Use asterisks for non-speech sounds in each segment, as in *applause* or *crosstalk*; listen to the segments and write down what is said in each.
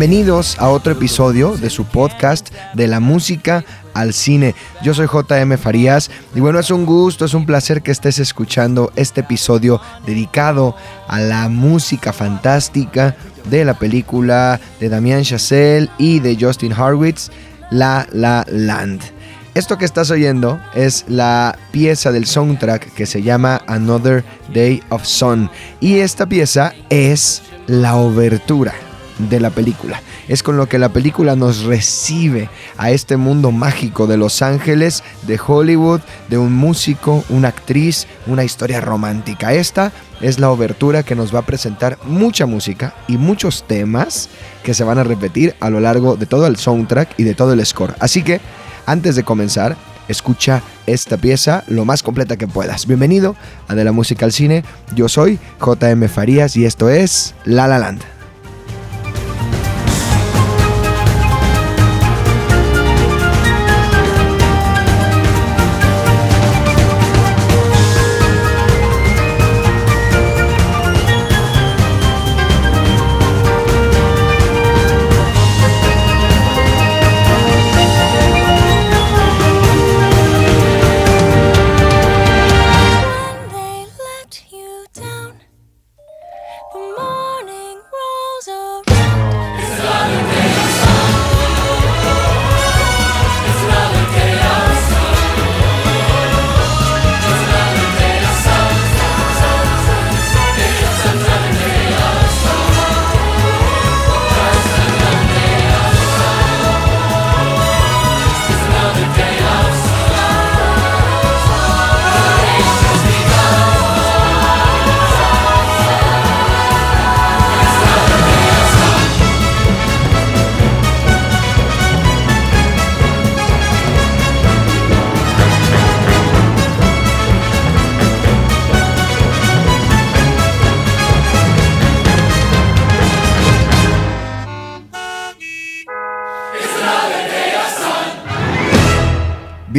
Bienvenidos a otro episodio de su podcast de la música al cine. Yo soy JM Farías y bueno, es un gusto, es un placer que estés escuchando este episodio dedicado a la música fantástica de la película de Damien Chazelle y de Justin Harwitz, La La Land. Esto que estás oyendo es la pieza del soundtrack que se llama Another Day of Sun y esta pieza es la obertura de la película. Es con lo que la película nos recibe a este mundo mágico de Los Ángeles, de Hollywood, de un músico, una actriz, una historia romántica. Esta es la obertura que nos va a presentar mucha música y muchos temas que se van a repetir a lo largo de todo el soundtrack y de todo el score. Así que, antes de comenzar, escucha esta pieza lo más completa que puedas. Bienvenido a De la Música al Cine. Yo soy JM Farías y esto es La La Land.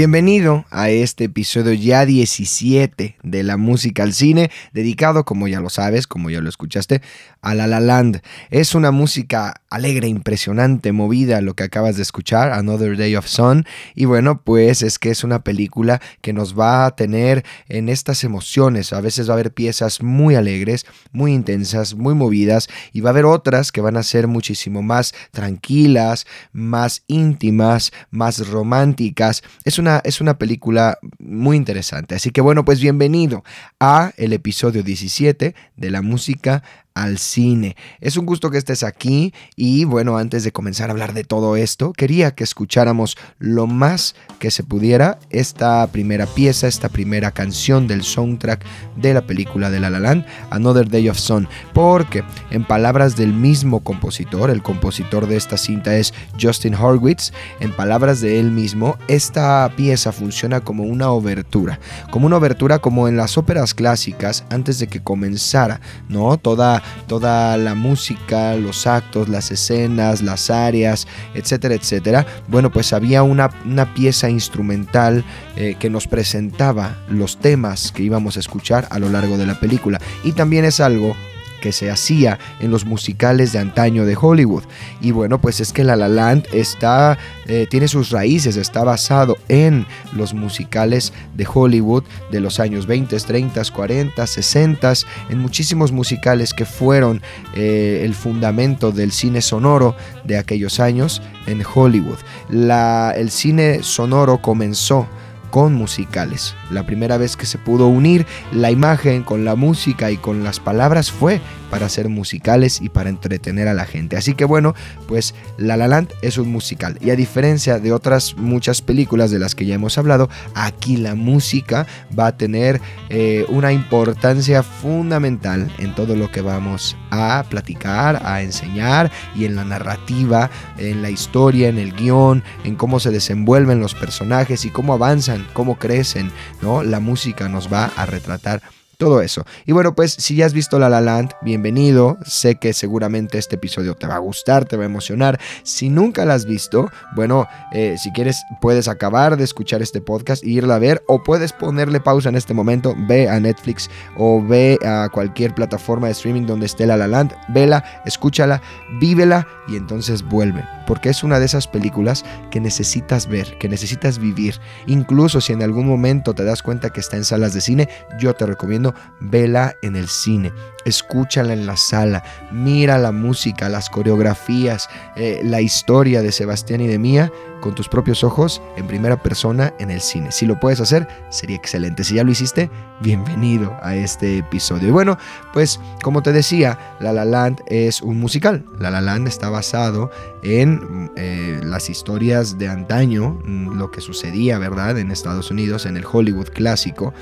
Bienvenido a este episodio ya 17 de la música al cine, dedicado, como ya lo sabes, como ya lo escuchaste, a La La Land. Es una música alegre, impresionante, movida, lo que acabas de escuchar, Another Day of Sun. Y bueno, pues es que es una película que nos va a tener en estas emociones. A veces va a haber piezas muy alegres, muy intensas, muy movidas, y va a haber otras que van a ser muchísimo más tranquilas, más íntimas, más románticas. Es una, es una película muy interesante. Así que bueno, pues bienvenido a el episodio 17 de la música al cine. Es un gusto que estés aquí y bueno, antes de comenzar a hablar de todo esto, quería que escucháramos lo más que se pudiera esta primera pieza, esta primera canción del soundtrack de la película de La La Land, Another Day of Sun, porque en palabras del mismo compositor, el compositor de esta cinta es Justin Horwitz, en palabras de él mismo, esta pieza funciona como una obertura, como una obertura como en las óperas clásicas antes de que comenzara, ¿no? Toda toda, la música, los actos, las escenas, las áreas, etcétera, etcétera. Bueno, pues había una, pieza instrumental eh, que nos presentaba los temas que íbamos a escuchar a lo largo de la película. Y también es algo que se hacía en los musicales de antaño de Hollywood. Y bueno, pues es que La La Land está, eh, tiene sus raíces, está basado en los musicales de Hollywood de los años 20, 30, 40, 60, en muchísimos musicales que fueron eh, el fundamento del cine sonoro de aquellos años en Hollywood. La, el cine sonoro comenzó con musicales. La primera vez que se pudo unir la imagen con la música y con las palabras fue para hacer musicales y para entretener a la gente. Así que bueno, pues La La Land es un musical y a diferencia de otras muchas películas de las que ya hemos hablado, aquí la música va a tener eh, una importancia fundamental en todo lo que vamos a platicar, a enseñar y en la narrativa, en la historia, en el guion, en cómo se desenvuelven los personajes y cómo avanzan, cómo crecen, ¿no? La música nos va a retratar todo eso. Y bueno, pues si ya has visto La La Land, bienvenido. Sé que seguramente este episodio te va a gustar, te va a emocionar. Si nunca la has visto, bueno, eh, si quieres puedes acabar de escuchar este podcast e irla a ver o puedes ponerle pausa en este momento, ve a Netflix o ve a cualquier plataforma de streaming donde esté La La Land, vela, escúchala, vívela y entonces vuelve. Porque es una de esas películas que necesitas ver, que necesitas vivir. Incluso si en algún momento te das cuenta que está en salas de cine, yo te recomiendo vela en el cine, escúchala en la sala, mira la música, las coreografías, eh, la historia de Sebastián y de Mía con tus propios ojos en primera persona en el cine. Si lo puedes hacer, sería excelente. Si ya lo hiciste, bienvenido a este episodio. Y bueno, pues como te decía, La La Land es un musical. La La Land está basado en eh, las historias de antaño, mm, lo que sucedía, ¿verdad?, en Estados Unidos, en el Hollywood clásico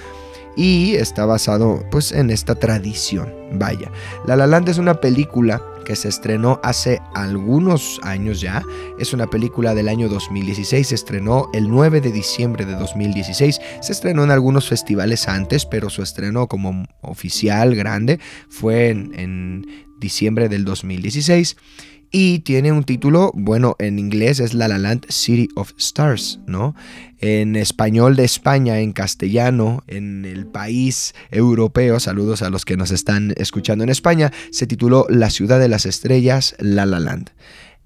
y está basado pues en esta tradición. Vaya, La La Land es una película que se estrenó hace algunos años ya. Es una película del año 2016, se estrenó el 9 de diciembre de 2016. Se estrenó en algunos festivales antes, pero su estreno como oficial grande fue en, en diciembre del 2016 y tiene un título, bueno, en inglés es La La Land City of Stars, ¿no? En español de España, en castellano, en el país europeo, saludos a los que nos están escuchando en España, se tituló La ciudad de las estrellas, La La Land.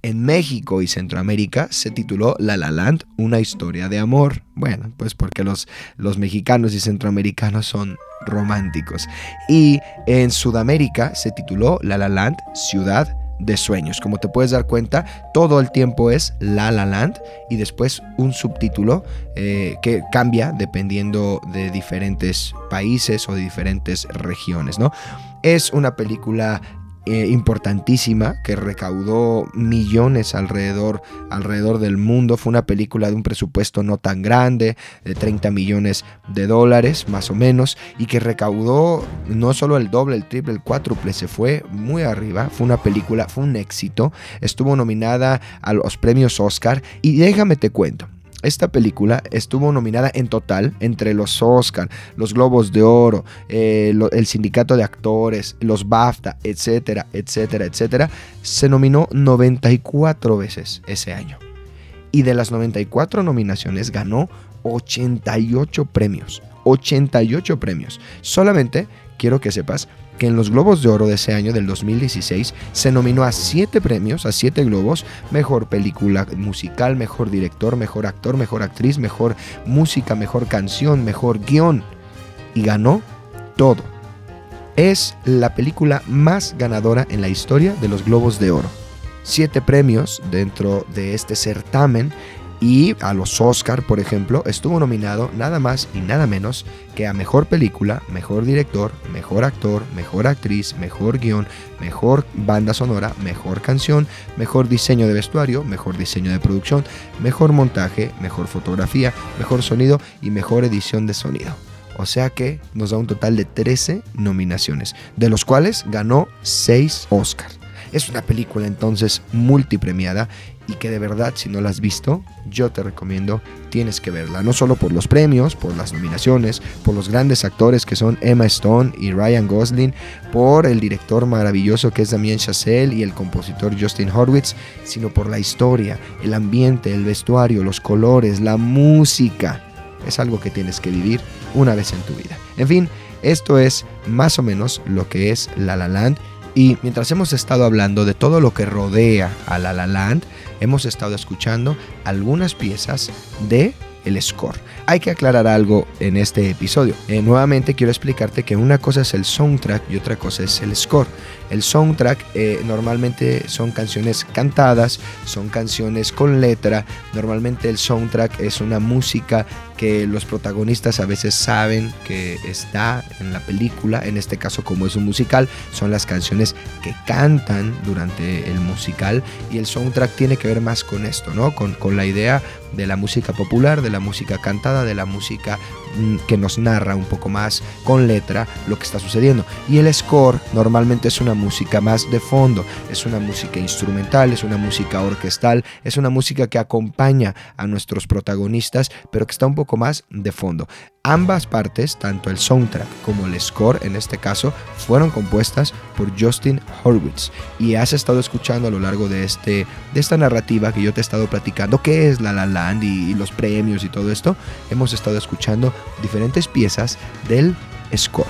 En México y Centroamérica se tituló La La Land, una historia de amor. Bueno, pues porque los, los mexicanos y centroamericanos son románticos. Y en Sudamérica se tituló La La Land, ciudad de sueños. Como te puedes dar cuenta, todo el tiempo es La La Land y después un subtítulo eh, que cambia dependiendo de diferentes países o de diferentes regiones, ¿no? Es una película eh, importantísima que recaudó millones alrededor, alrededor del mundo. Fue una película de un presupuesto no tan grande, de 30 millones de dólares más o menos, y que recaudó no solo el doble, el triple, el cuádruple, se fue muy arriba. Fue una película, fue un éxito. Estuvo nominada a los premios Oscar y déjame te cuento. Esta película estuvo nominada en total entre los Oscar, los Globos de Oro, eh, el Sindicato de Actores, los BAFTA, etcétera, etcétera, etcétera. Se nominó 94 veces ese año. Y de las 94 nominaciones ganó 88 premios. 88 premios. Solamente quiero que sepas que en los Globos de Oro de ese año, del 2016, se nominó a siete premios, a siete globos, mejor película musical, mejor director, mejor actor, mejor actriz, mejor música, mejor canción, mejor guion. Y ganó todo. Es la película más ganadora en la historia de los Globos de Oro. Siete premios dentro de este certamen Y a los Oscar, por ejemplo, estuvo nominado nada más y nada menos que a Mejor Película, Mejor Director, Mejor Actor, Mejor Actriz, Mejor Guión, Mejor Banda Sonora, Mejor Canción, Mejor Diseño de Vestuario, Mejor Diseño de Producción, Mejor Montaje, Mejor Fotografía, Mejor Sonido y Mejor Edición de Sonido. O sea que nos da un total de 13 nominaciones, de los cuales ganó 6 Oscars. Es una película entonces multipremiada y que de verdad si no la has visto, yo te recomiendo, tienes que verla. No solo por los premios, por las nominaciones, por los grandes actores que son Emma Stone y Ryan Gosling, por el director maravilloso que es Damien Chazelle y el compositor Justin Horwitz, sino por la historia, el ambiente, el vestuario, los colores, la música. Es algo que tienes que vivir una vez en tu vida. En fin, esto es más o menos lo que es La La Land. Y mientras hemos estado hablando de todo lo que rodea a La La Land, hemos estado escuchando algunas piezas de el score. Hay que aclarar algo en este episodio. Eh, nuevamente quiero explicarte que una cosa es el soundtrack y otra cosa es el score. El soundtrack eh, normalmente son canciones cantadas, son canciones con letra. Normalmente el soundtrack es una música que los protagonistas a veces saben que está en la película. En este caso, como es un musical, son las canciones que cantan durante el musical. Y el soundtrack tiene que ver más con esto, ¿no? Con, con la idea de la música popular, de la música cantada, de la música que nos narra un poco más con letra lo que está sucediendo. Y el score normalmente es una música más de fondo, es una música instrumental, es una música orquestal, es una música que acompaña a nuestros protagonistas, pero que está un poco más de fondo. Ambas partes, tanto el soundtrack como el score en este caso, fueron compuestas por Justin Horwitz. Y has estado escuchando a lo largo de, este, de esta narrativa que yo te he estado platicando, qué es La La Land y los premios y todo esto, hemos estado escuchando diferentes piezas del score.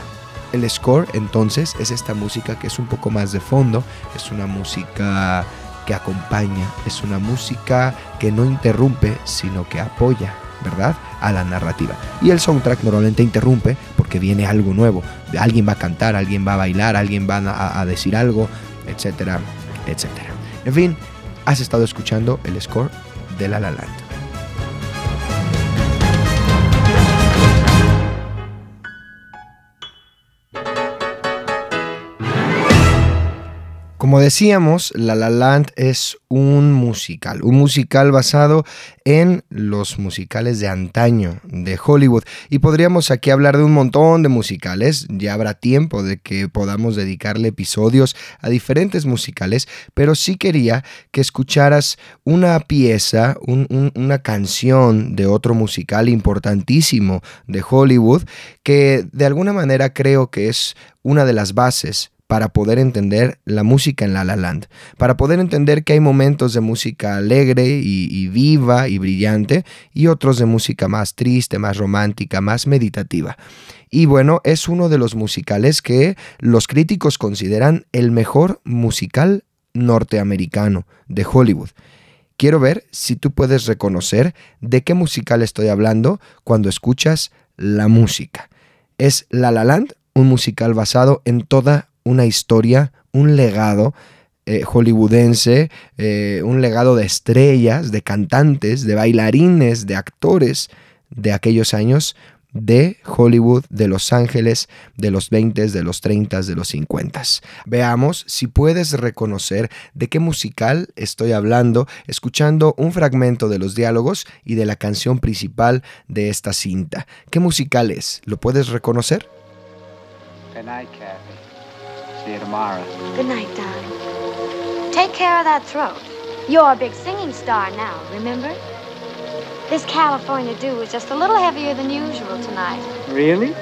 El score entonces es esta música que es un poco más de fondo, es una música que acompaña, es una música que no interrumpe, sino que apoya ¿verdad? A la narrativa. Y el soundtrack normalmente interrumpe porque viene algo nuevo. Alguien va a cantar, alguien va a bailar, alguien va a, decir algo, etcétera, etcétera. En fin, has estado escuchando el score de La La Land. Como decíamos, La La Land es un musical, un musical basado en los musicales de antaño de Hollywood. Y podríamos aquí hablar de un montón de musicales, ya habrá tiempo de que podamos dedicarle episodios a diferentes musicales, pero sí quería que escucharas una pieza, una canción de otro musical importantísimo de Hollywood, que de alguna manera creo que es una de las bases para poder entender la música en La La Land, para poder entender que hay momentos de música alegre y, viva y brillante y otros de música más triste, más romántica, más meditativa. Y bueno, es uno de los musicales que los críticos consideran el mejor musical norteamericano de Hollywood. Quiero ver si tú puedes reconocer de qué musical estoy hablando cuando escuchas la música. Es La La Land, un musical basado en toda una historia, un legado eh, hollywoodense, eh, un legado de estrellas, de cantantes, de bailarines, de actores de aquellos años de Hollywood, de Los Ángeles, de los 20, de los 30, de los 50. Veamos si puedes reconocer de qué musical estoy hablando escuchando un fragmento de los diálogos y de la canción principal de esta cinta. ¿Qué musical es? ¿Lo puedes reconocer? See you tomorrow. Good night, darling. Take care of that throat. You're a big singing star now, remember? This California dew is just a little heavier than usual tonight. Really?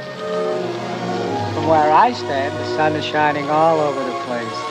From where I stand, the sun is shining all over the place.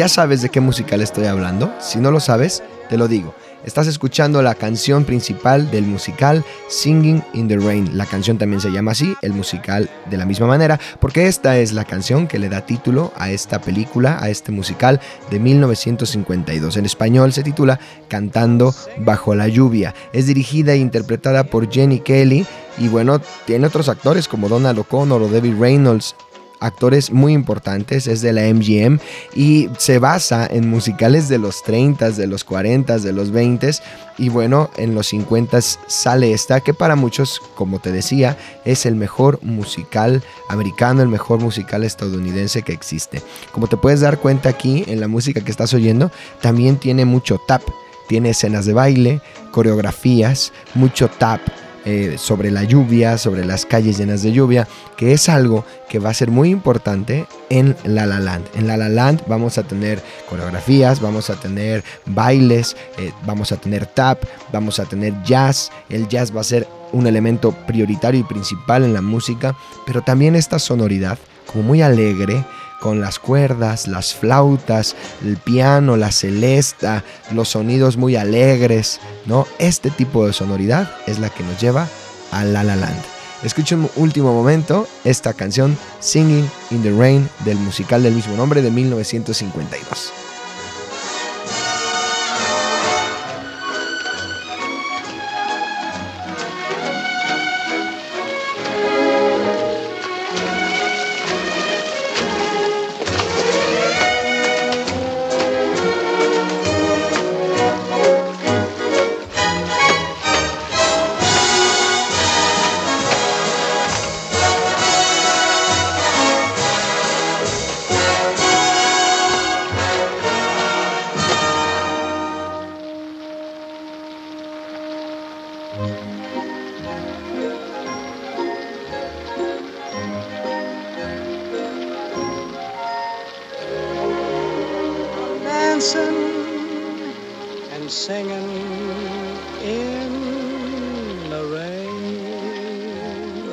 ¿Ya sabes de qué musical estoy hablando? Si no lo sabes, te lo digo. Estás escuchando la canción principal del musical Singing in the Rain. La canción también se llama así, el musical de la misma manera, porque esta es la canción que le da título a esta película, a este musical de 1952. En español se titula Cantando bajo la lluvia. Es dirigida e interpretada por Jenny Kelly y bueno, tiene otros actores como Donald O'Connor o Debbie Reynolds actores muy importantes, es de la MGM y se basa en musicales de los 30, de los 40, de los 20 y bueno, en los 50 sale esta que para muchos, como te decía, es el mejor musical americano, el mejor musical estadounidense que existe. Como te puedes dar cuenta aquí en la música que estás oyendo, también tiene mucho tap, tiene escenas de baile, coreografías, mucho tap eh, sobre la lluvia, sobre las calles llenas de lluvia, que es algo que va a ser muy importante en La La Land. En La La Land vamos a tener coreografías, vamos a tener bailes, eh, vamos a tener tap, vamos a tener jazz. El jazz va a ser un elemento prioritario y principal en la música, pero también esta sonoridad como muy alegre, con las cuerdas, las flautas, el piano, la celesta, los sonidos muy alegres, ¿no? Este tipo de sonoridad es la que nos lleva a La La Land. Escucha un último momento esta canción Singing in the Rain del musical del mismo nombre de 1952.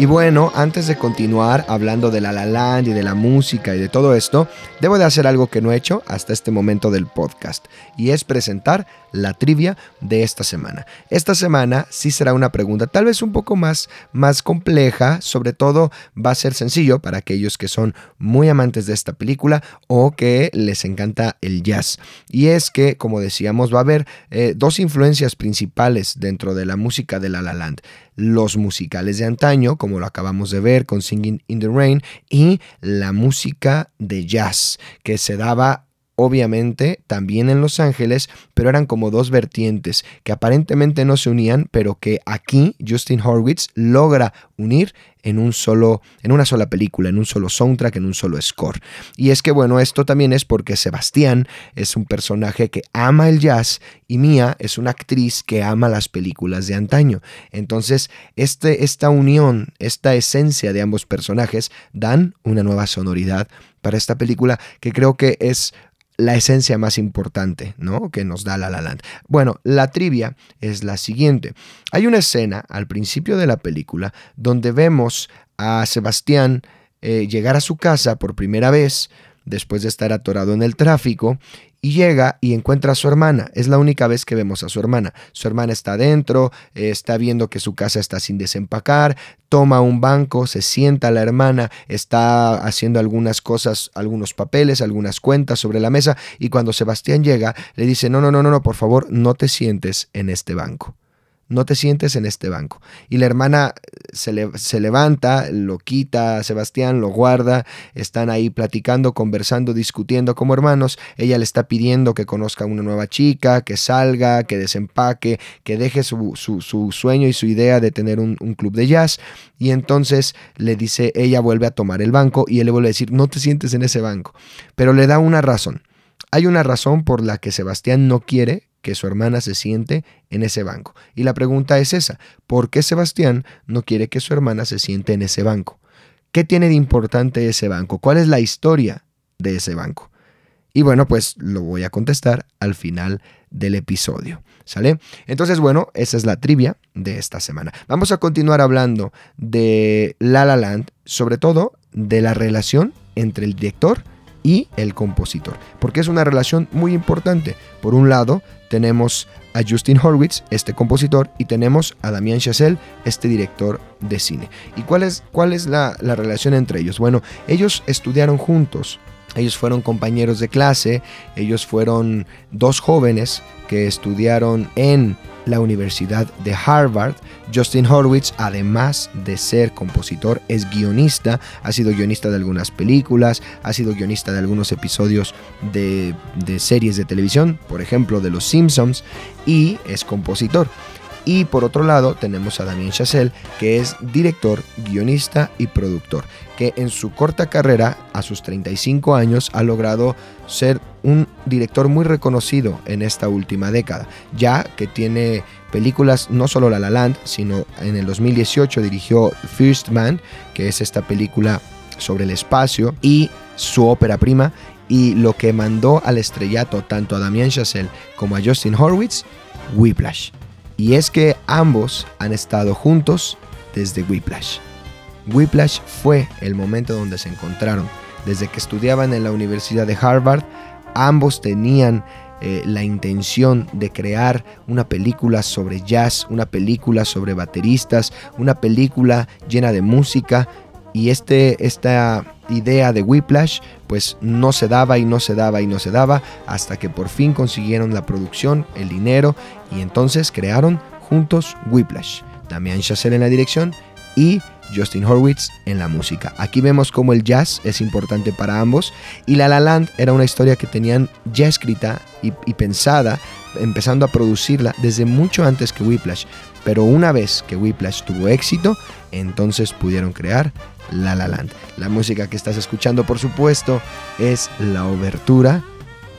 Bueno, antes de continuar hablando de La La Land y de la música y de todo esto, debo de hacer algo que no he hecho hasta este momento del podcast, y es presentar la trivia de esta semana. Esta semana sí será una pregunta tal vez un poco más, más compleja, sobre todo va a ser sencillo para aquellos que son muy amantes de esta película o que les encanta el jazz. Y es que, como decíamos, va a haber eh, dos influencias principales dentro de la música de La La Land los musicales de antaño, como lo acabamos de ver con Singing in the Rain, y la música de jazz, que se daba obviamente también en Los Ángeles, pero eran como dos vertientes que aparentemente no se unían, pero que aquí Justin Horwitz logra unir en un solo en una sola película, en un solo soundtrack, en un solo score. Y es que bueno, esto también es porque Sebastián es un personaje que ama el jazz y Mia es una actriz que ama las películas de antaño. Entonces, este, esta unión, esta esencia de ambos personajes dan una nueva sonoridad para esta película que creo que es la esencia más importante, ¿no? Que nos da La La Land. Bueno, la trivia es la siguiente. Hay una escena al principio de la película donde vemos a Sebastián eh, llegar a su casa por primera vez después de estar atorado en el tráfico y llega y encuentra a su hermana. Es la única vez que vemos a su hermana. Su hermana está adentro, está viendo que su casa está sin desempacar, toma un banco, se sienta la hermana, está haciendo algunas cosas, algunos papeles, algunas cuentas sobre la mesa y cuando Sebastián llega le dice, no, no, no, no, no, por favor, no te sientes en este banco no te sientes en este banco. Y la hermana se, se, levanta, lo quita a Sebastián, lo guarda, están ahí platicando, conversando, discutiendo como hermanos. Ella le está pidiendo que conozca a una nueva chica, que salga, que desempaque, que deje su, su, sueño y su idea de tener un, un, club de jazz. Y entonces le dice, ella vuelve a tomar el banco y él le vuelve a decir, no te sientes en ese banco. Pero le da una razón. Hay una razón por la que Sebastián no quiere que su hermana se siente en ese banco. Y la pregunta es esa, ¿por qué Sebastián no quiere que su hermana se siente en ese banco? ¿Qué tiene de importante ese banco? ¿Cuál es la historia de ese banco? Y bueno, pues lo voy a contestar al final del episodio. ¿Sale? Entonces, bueno, esa es la trivia de esta semana. Vamos a continuar hablando de La La Land, sobre todo de la relación entre el director y el compositor, porque es una relación muy importante. Por un lado, tenemos a Justin Horwitz, este compositor, y tenemos a Damien Chazelle, este director de cine. ¿Y cuál es, cuál es la, la relación entre ellos? Bueno, ellos estudiaron juntos, ellos fueron compañeros de clase, ellos fueron dos jóvenes que estudiaron en la Universidad de Harvard. Justin Horwitz, además de ser compositor, es guionista, ha sido guionista de algunas películas, ha sido guionista de algunos episodios de, series de televisión, por ejemplo de Los Simpsons, y es compositor. Y por otro lado tenemos a Damien Chazelle, que es director, guionista y productor, que en su corta carrera, a sus 35 años, ha logrado ser un director muy reconocido en esta última década, ya que tiene películas, no solo La La Land, sino en el 2018 dirigió First Man, que es esta película sobre el espacio, y su ópera prima, y lo que mandó al estrellato tanto a Damien Chazelle como a Justin Horwitz, Whiplash y es que ambos han estado juntos desde Whiplash. Whiplash fue el momento donde se encontraron. Desde que estudiaban en la Universidad de Harvard, ambos tenían eh, la intención de crear una película sobre jazz, una película sobre bateristas, una película llena de música. Y este, esta idea de Whiplash pues no se daba y no se daba y no se daba hasta que por fin consiguieron la producción, el dinero y entonces crearon juntos Whiplash. Damian Chazelle en la dirección y Justin Horwitz en la música. Aquí vemos cómo el jazz es importante para ambos y La La Land era una historia que tenían ya escrita y, pensada, empezando a producirla desde mucho antes que Whiplash. Pero una vez que Whiplash tuvo éxito, entonces pudieron crear La La Land. La música que estás escuchando, por supuesto, es la obertura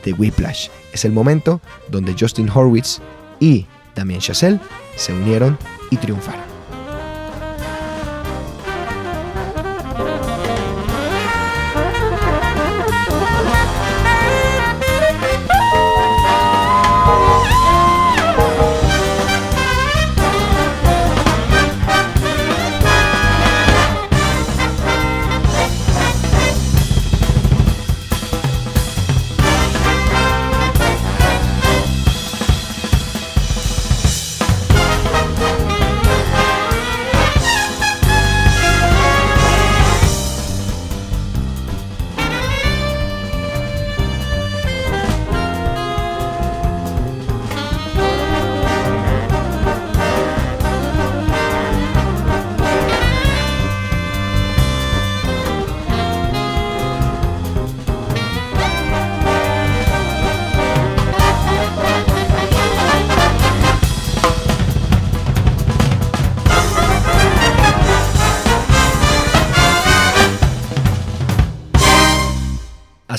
de Whiplash. Es el momento donde Justin Horwitz y Damien Chazelle se unieron y triunfaron.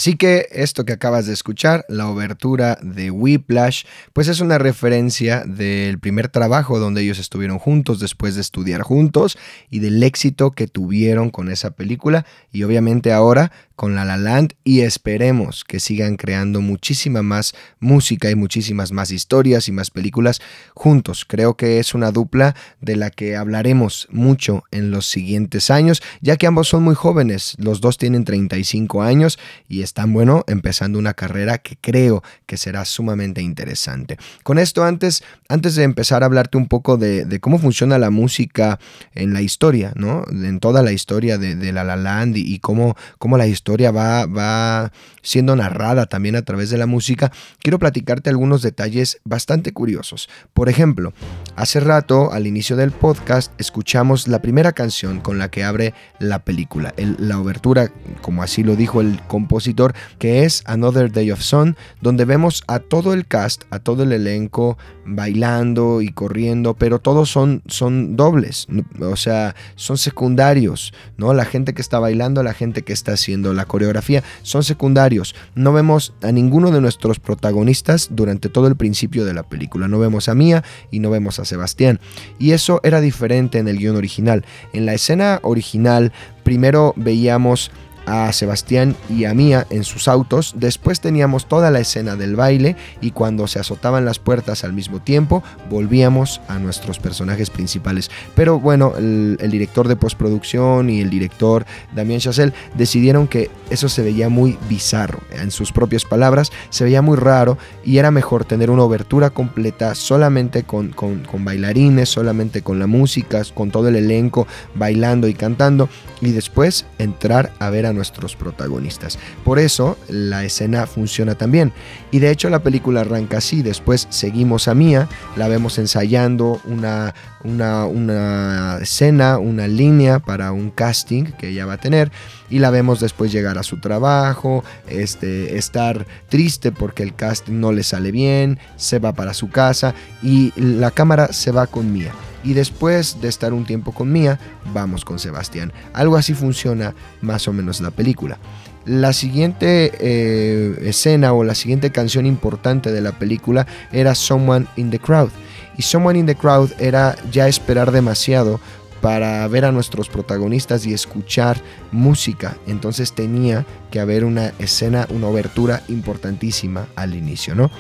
Así que esto que acabas de escuchar, la obertura de Whiplash, pues es una referencia del primer trabajo donde ellos estuvieron juntos después de estudiar juntos y del éxito que tuvieron con esa película y obviamente ahora con La La Land y esperemos que sigan creando muchísima más música y muchísimas más historias y más películas juntos. Creo que es una dupla de la que hablaremos mucho en los siguientes años, ya que ambos son muy jóvenes, los dos tienen 35 años y están, bueno, empezando una carrera que creo que será sumamente interesante. Con esto, antes, antes de empezar a hablarte un poco de, cómo funciona la música en la historia, ¿no? En toda la historia de, La La Land y, cómo, cómo la historia va, va siendo narrada también a través de la música, quiero platicarte algunos detalles bastante curiosos. Por ejemplo, hace rato, al inicio del podcast, escuchamos la primera canción con la que abre la película, la obertura, como así lo dijo el compositor, que es Another Day of Sun, donde vemos a todo el cast, a todo el elenco bailando y corriendo, pero todos son, son dobles, o sea, son secundarios, ¿no? La gente que está bailando, la gente que está haciendo la coreografía, son secundarios. No vemos a ninguno de nuestros protagonistas durante todo el principio de la película. No vemos a Mía y no vemos a Sebastián. Y eso era diferente en el guion original. En la escena original, primero veíamos a Sebastián y a Mía en sus autos. Después teníamos toda la escena del baile y cuando se azotaban las puertas al mismo tiempo, volvíamos a nuestros personajes principales. Pero bueno, el, director de postproducción y el director Damien Chazelle decidieron que eso se veía muy bizarro. En sus propias palabras, se veía muy raro y era mejor tener una obertura completa solamente con, con, con bailarines, solamente con la música, con todo el elenco bailando y cantando y después entrar a ver a nuestros protagonistas. Por eso la escena funciona también. Y de hecho la película arranca así, después seguimos a Mía, la vemos ensayando una, una, una escena, una línea para un casting que ella va a tener y la vemos después llegar a su trabajo, este, estar triste porque el casting no le sale bien, se va para su casa y la cámara se va con Mía y después de estar un tiempo con Mía, vamos con Sebastián. Algo así funciona más o menos la película. La siguiente eh, escena o la siguiente canción importante de la película era Someone in the Crowd. Y Someone in the Crowd era ya esperar demasiado para ver a nuestros protagonistas y escuchar música. Entonces tenía que haber una escena, una obertura importantísima al inicio, ¿no?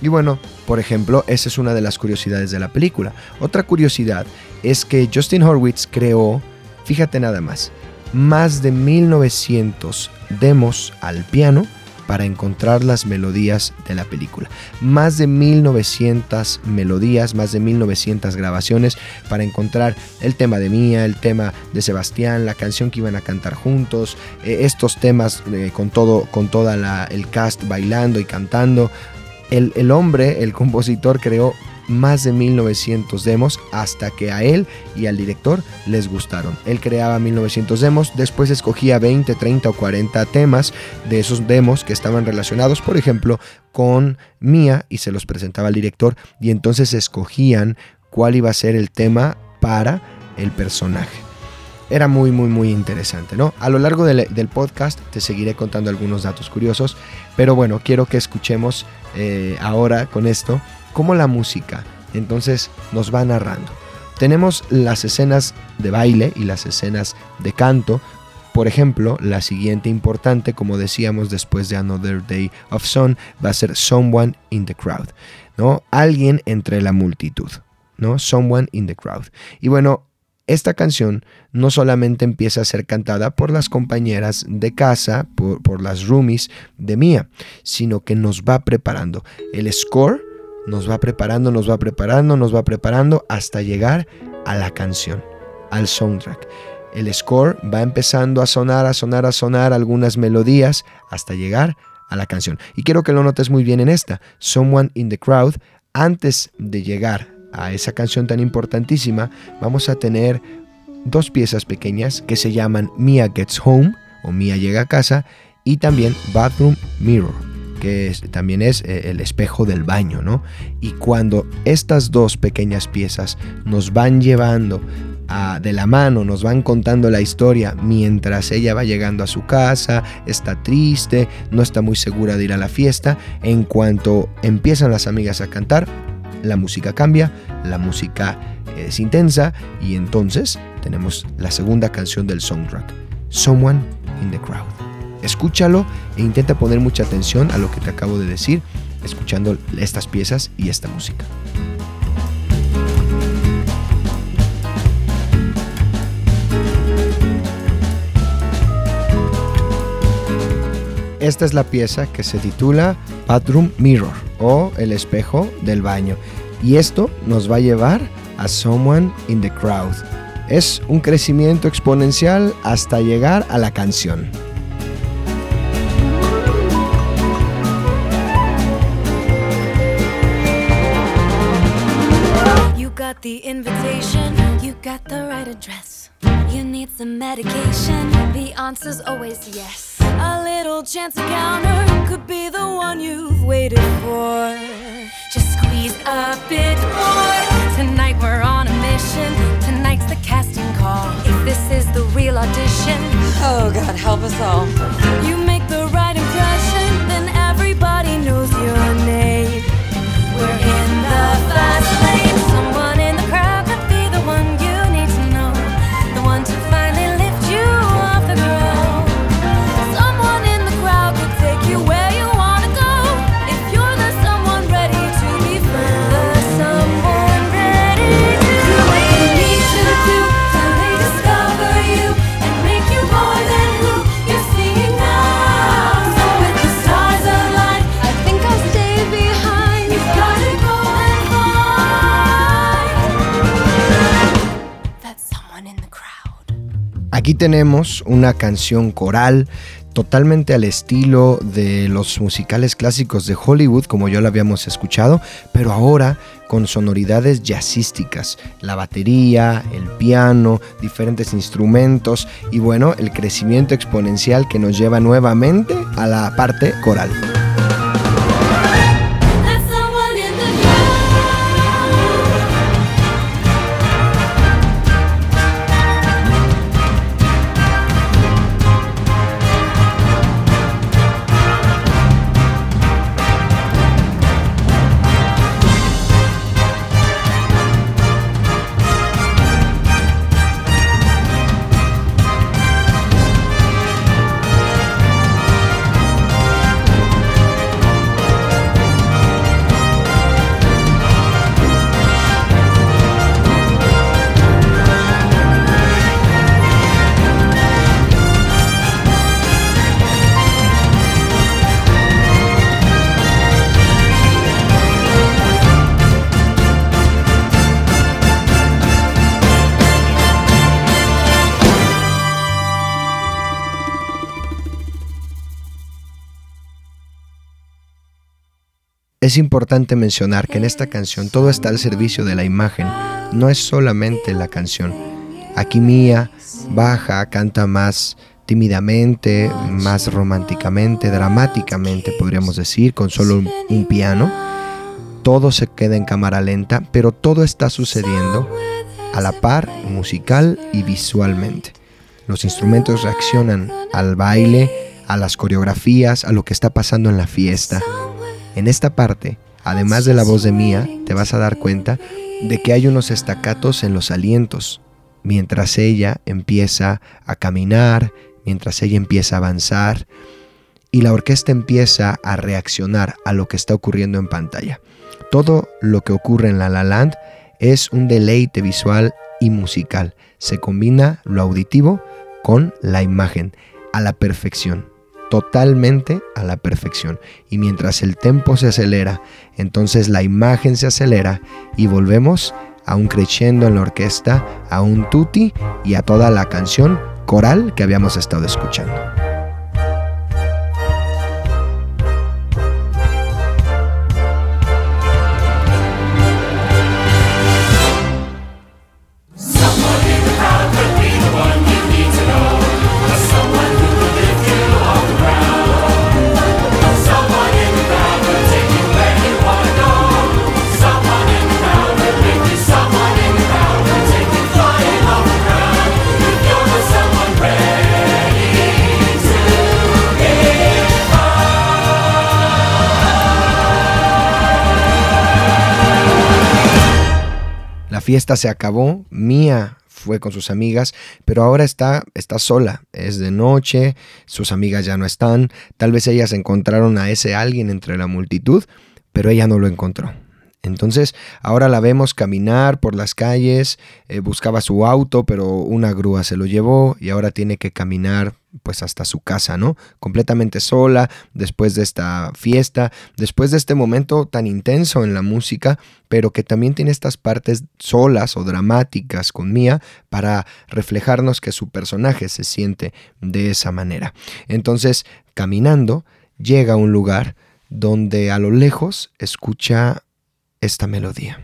Y bueno, por ejemplo, esa es una de las curiosidades de la película. Otra curiosidad es que Justin Horwitz creó, fíjate nada más, más de 1900 demos al piano para encontrar las melodías de la película. Más de 1900 melodías, más de 1900 grabaciones para encontrar el tema de Mía, el tema de Sebastián, la canción que iban a cantar juntos, eh, estos temas eh, con todo con toda el cast bailando y cantando, el, hombre, el compositor, creó más de 1900 demos hasta que a él y al director les gustaron. Él creaba 1900 demos, después escogía 20, 30 o 40 temas de esos demos que estaban relacionados, por ejemplo, con Mía y se los presentaba al director y entonces escogían cuál iba a ser el tema para el personaje era muy, muy, muy interesante, ¿no? A lo largo del, podcast te seguiré contando algunos datos curiosos, pero bueno, quiero que escuchemos eh, ahora con esto cómo la música entonces nos va narrando. Tenemos las escenas de baile y las escenas de canto. Por ejemplo, la siguiente importante, como decíamos después de Another Day of Sun, va a ser Someone in the Crowd, ¿no? Alguien entre la multitud, ¿no? Someone in the Crowd. Y bueno, esta canción no solamente empieza a ser cantada por las compañeras de casa, por, las roomies de Mía, sino que nos va preparando. El score nos va preparando, nos va preparando, nos va preparando hasta llegar a la canción, al soundtrack. El score va empezando a sonar, a sonar, a sonar algunas melodías hasta llegar a la canción. Y quiero que lo notes muy bien en esta. Someone in the Crowd, antes de llegar a esa canción tan importantísima, vamos a tener dos piezas pequeñas que se llaman Mia Gets Home o Mia llega a casa y también Bathroom Mirror que también es eh, el espejo del baño, ¿no? Y cuando estas dos pequeñas piezas nos van llevando ah, de la mano, nos van contando la historia mientras ella va llegando a su casa, está triste, no está muy segura de ir a la fiesta. En cuanto empiezan las amigas a cantar, la música cambia, la música es intensa y entonces tenemos la segunda canción del soundtrack, Someone in the Crowd. Escúchalo e intenta poner mucha atención a lo que te acabo de decir, escuchando estas piezas y esta música. Esta es la pieza que se titula Bathroom Mirror o El espejo del baño. Y esto nos va a llevar a Someone in the Crowd. Es un crecimiento exponencial hasta llegar a la canción. You got the invitation, you got the right address. You need some medication, the answer's always yes. A little chance encounter could be the one you've waited for. Just squeeze a bit more. Tonight we're on a mission. Tonight's the casting call. If this is the real audition, Oh, God, help us all. you make the right impression, then everybody knows your name. Aquí tenemos una canción coral totalmente al estilo de los musicales clásicos de Hollywood, como ya lo habíamos escuchado, pero ahora con sonoridades jazzísticas, la batería, el piano, diferentes instrumentos y bueno, el crecimiento exponencial que nos lleva nuevamente a la parte coral. Es importante mencionar que en esta canción todo está al servicio de la imagen, no es solamente la canción. Aquí Mía baja, canta más tímidamente, más románticamente, dramáticamente, podríamos decir, con solo un, un piano. Todo se queda en cámara lenta, pero todo está sucediendo a la par musical y visualmente. Los instrumentos reaccionan al baile, a las coreografías, a lo que está pasando en la fiesta. En esta parte, además de la voz de Mía, te vas a dar cuenta de que hay unos estacatos en los alientos, mientras ella empieza a caminar, mientras ella empieza a avanzar y la orquesta empieza a reaccionar a lo que está ocurriendo en pantalla. Todo lo que ocurre en La La Land es un deleite visual y musical. Se combina lo auditivo con la imagen a la perfección totalmente a la perfección. Y mientras el tempo se acelera, entonces la imagen se acelera y volvemos a un crescendo en la orquesta, a un tutti y a toda la canción coral que habíamos estado escuchando. Fiesta se acabó, Mía fue con sus amigas, pero ahora está, está sola. Es de noche, sus amigas ya no están. Tal vez ellas encontraron a ese alguien entre la multitud, pero ella no lo encontró. Entonces ahora la vemos caminar por las calles, eh, buscaba su auto, pero una grúa se lo llevó y ahora tiene que caminar pues hasta su casa, ¿no? Completamente sola, después de esta fiesta, después de este momento tan intenso en la música, pero que también tiene estas partes solas o dramáticas con Mía para reflejarnos que su personaje se siente de esa manera. Entonces, caminando, llega a un lugar donde a lo lejos escucha esta melodía.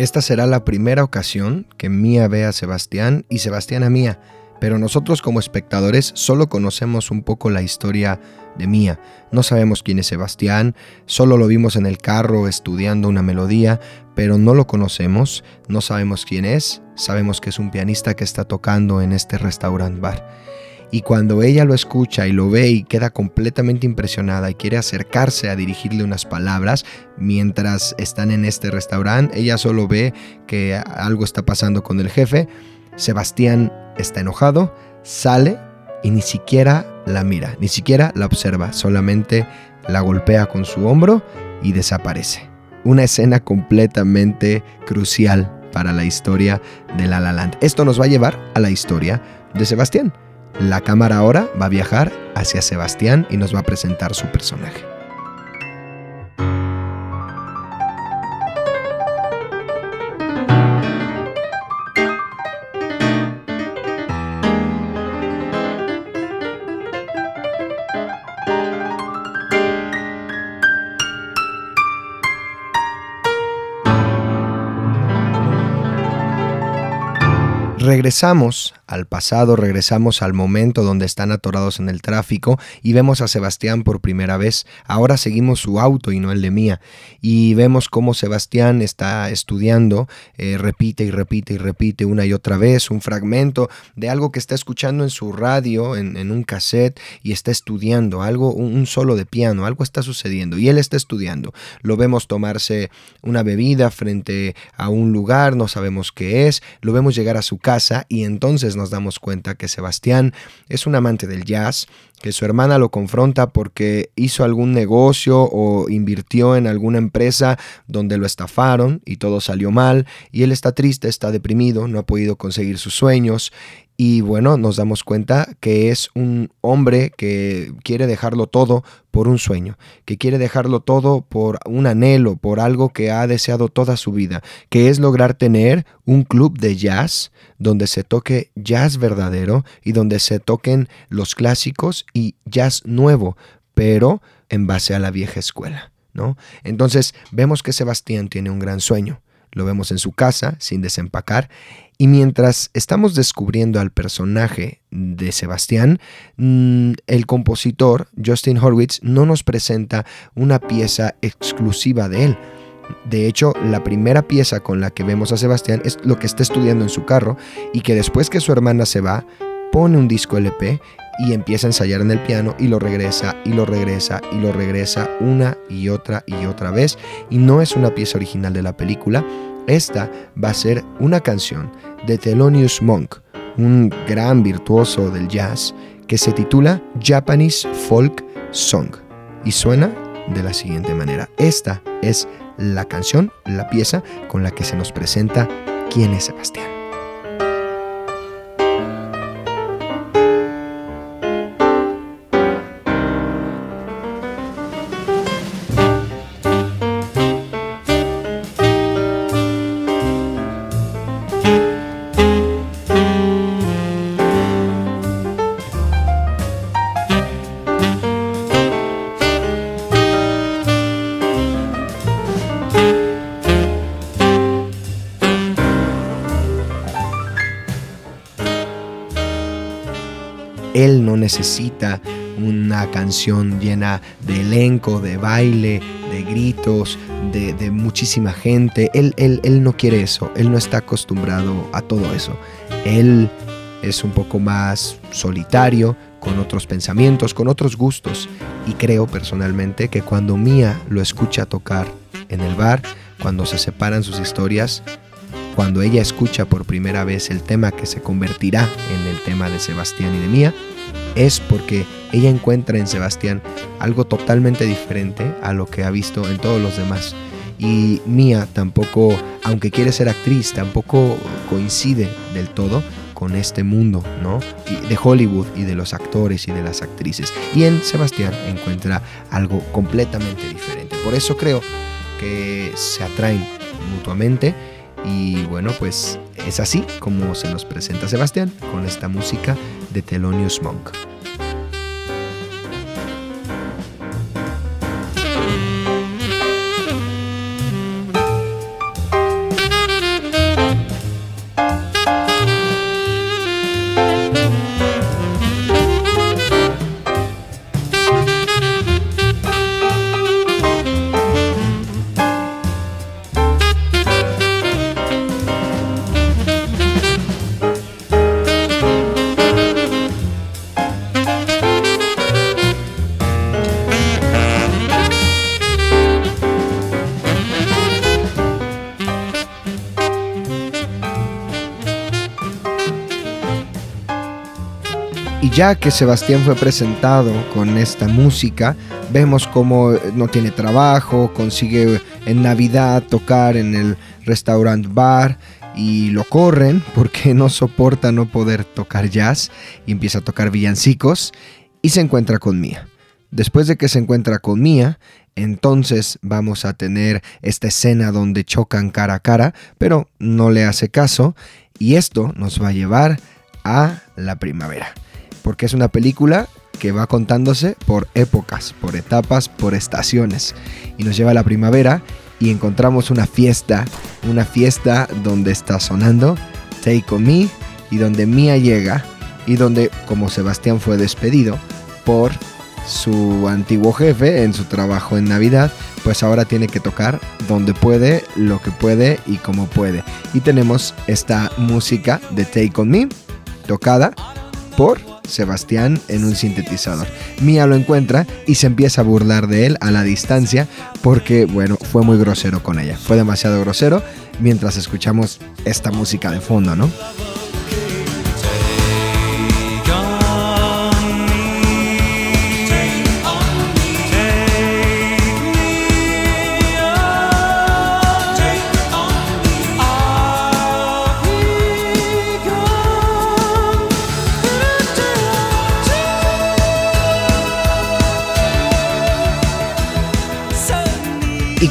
Esta será la primera ocasión que Mía ve a Sebastián y Sebastián a Mía, pero nosotros como espectadores solo conocemos un poco la historia de Mía. No sabemos quién es Sebastián, solo lo vimos en el carro estudiando una melodía, pero no lo conocemos, no sabemos quién es, sabemos que es un pianista que está tocando en este restaurant bar. Y cuando ella lo escucha y lo ve y queda completamente impresionada y quiere acercarse a dirigirle unas palabras mientras están en este restaurante, ella solo ve que algo está pasando con el jefe. Sebastián está enojado, sale y ni siquiera la mira, ni siquiera la observa, solamente la golpea con su hombro y desaparece. Una escena completamente crucial para la historia de La La Land. Esto nos va a llevar a la historia de Sebastián. La cámara ahora va a viajar hacia Sebastián y nos va a presentar su personaje. Regresamos al pasado, regresamos al momento donde están atorados en el tráfico y vemos a Sebastián por primera vez. Ahora seguimos su auto y no el de Mía. Y vemos cómo Sebastián está estudiando, eh, repite y repite y repite una y otra vez un fragmento de algo que está escuchando en su radio, en, un cassette, y está estudiando algo, un, un solo de piano, algo está sucediendo y él está estudiando. Lo vemos tomarse una bebida frente a un lugar, no sabemos qué es, lo vemos llegar a su casa y entonces nos damos cuenta que Sebastián es un amante del jazz, que su hermana lo confronta porque hizo algún negocio o invirtió en alguna empresa donde lo estafaron y todo salió mal y él está triste, está deprimido, no ha podido conseguir sus sueños y bueno, nos damos cuenta que es un hombre que quiere dejarlo todo por un sueño, que quiere dejarlo todo por un anhelo, por algo que ha deseado toda su vida, que es lograr tener un club de jazz donde se toque jazz verdadero y donde se toquen los clásicos y jazz nuevo, pero en base a la vieja escuela, ¿no? Entonces, vemos que Sebastián tiene un gran sueño. Lo vemos en su casa, sin desempacar, y mientras estamos descubriendo al personaje de Sebastián, mm, el compositor Justin Horwitz no nos presenta una pieza exclusiva de él. De hecho, la primera pieza con la que vemos a Sebastián es lo que está estudiando en su carro y que después que su hermana se va, pone un disco LP y empieza a ensayar en el piano y lo regresa y lo regresa y lo regresa una y otra y otra vez. Y no es una pieza original de la película. Esta va a ser una canción de Thelonious Monk, un gran virtuoso del jazz, que se titula Japanese Folk Song y suena de la siguiente manera. Esta es la canción, la pieza con la que se nos presenta quién es Sebastián. Canción llena de elenco, de baile, de gritos, de, de muchísima gente. Él, él, él no quiere eso, él no está acostumbrado a todo eso. Él es un poco más solitario, con otros pensamientos, con otros gustos. Y creo personalmente que cuando Mia lo escucha tocar en el bar, cuando se separan sus historias, cuando ella escucha por primera vez el tema que se convertirá en el tema de Sebastián y de Mía, es porque ella encuentra en Sebastián algo totalmente diferente a lo que ha visto en todos los demás. Y Mía tampoco, aunque quiere ser actriz, tampoco coincide del todo con este mundo, ¿no? de Hollywood y de los actores y de las actrices. Y en Sebastián encuentra algo completamente diferente. Por eso creo que se atraen mutuamente y bueno, pues es así como se nos presenta Sebastián con esta música de Thelonious Monk. Ya que Sebastián fue presentado con esta música, vemos cómo no tiene trabajo, consigue en Navidad tocar en el restaurant bar y lo corren porque *laughs* no soporta no poder tocar jazz y empieza a tocar villancicos y se encuentra con Mía. Después de que se encuentra con Mía, entonces vamos a tener esta escena donde chocan cara a cara, pero no le hace caso y esto nos va a llevar a la primavera porque es una película que va contándose por épocas, por etapas, por estaciones. Y nos lleva a la primavera y encontramos una fiesta, una fiesta donde está sonando Take On Me y donde Mia llega y donde, como Sebastián fue despedido por su antiguo jefe en su trabajo en Navidad, pues ahora tiene que tocar donde puede, lo que puede y como puede. Y tenemos esta música de Take On Me, tocada por Sebastián en un sintetizador. Mia lo encuentra y se empieza a burlar de él a la distancia porque, bueno, fue muy grosero con ella. Fue demasiado grosero mientras escuchamos esta música de fondo, ¿no?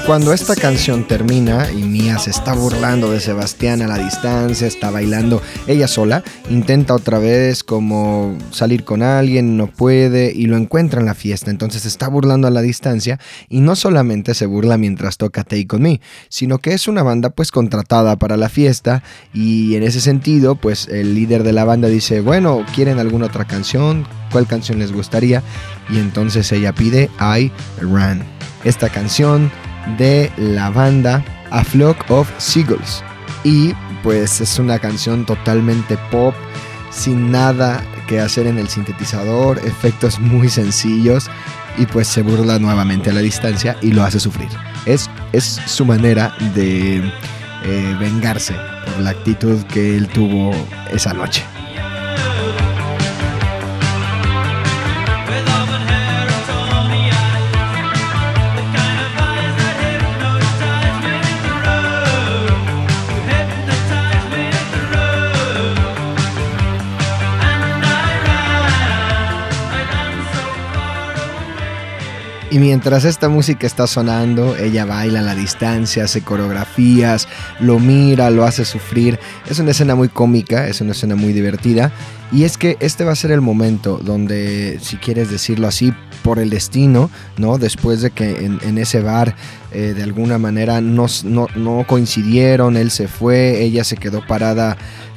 Cuando esta canción termina y Mia se está burlando de Sebastián a la distancia, está bailando ella sola, intenta otra vez como salir con alguien, no puede y lo encuentra en la fiesta, entonces está burlando a la distancia y no solamente se burla mientras toca Take On Me, sino que es una banda pues contratada para la fiesta y en ese sentido pues el líder de la banda dice, bueno, ¿quieren alguna otra canción? ¿Cuál canción les gustaría? Y entonces ella pide I Run. Esta canción de la banda A Flock of Seagulls. Y pues es una canción totalmente pop, sin nada que hacer en el sintetizador, efectos muy sencillos y pues se burla nuevamente a la distancia y lo hace sufrir. Es, es su manera de eh, vengarse por la actitud que él tuvo esa noche. Y mientras esta música está sonando, ella baila a la distancia, hace coreografías, lo mira, lo hace sufrir. Es una escena muy cómica, es una escena muy divertida. Y es que este va a ser el momento donde, si quieres decirlo así, por el destino, ¿no? Después de que en, ese bar eh, de alguna manera no, no coincidieron, él se fue, ella se quedó parada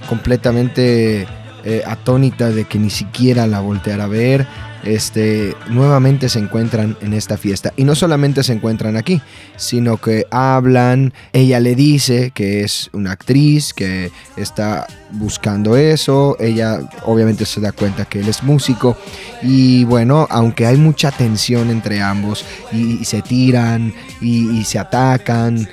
completamente eh, atónita de que ni siquiera la volteara a ver. Este, nuevamente se encuentran en esta fiesta. Y no solamente se encuentran aquí, sino que hablan. Ella le dice que es una actriz, que está buscando eso. Ella obviamente se da cuenta que él es músico. Y bueno, aunque hay mucha tensión entre ambos y, se tiran y se atacan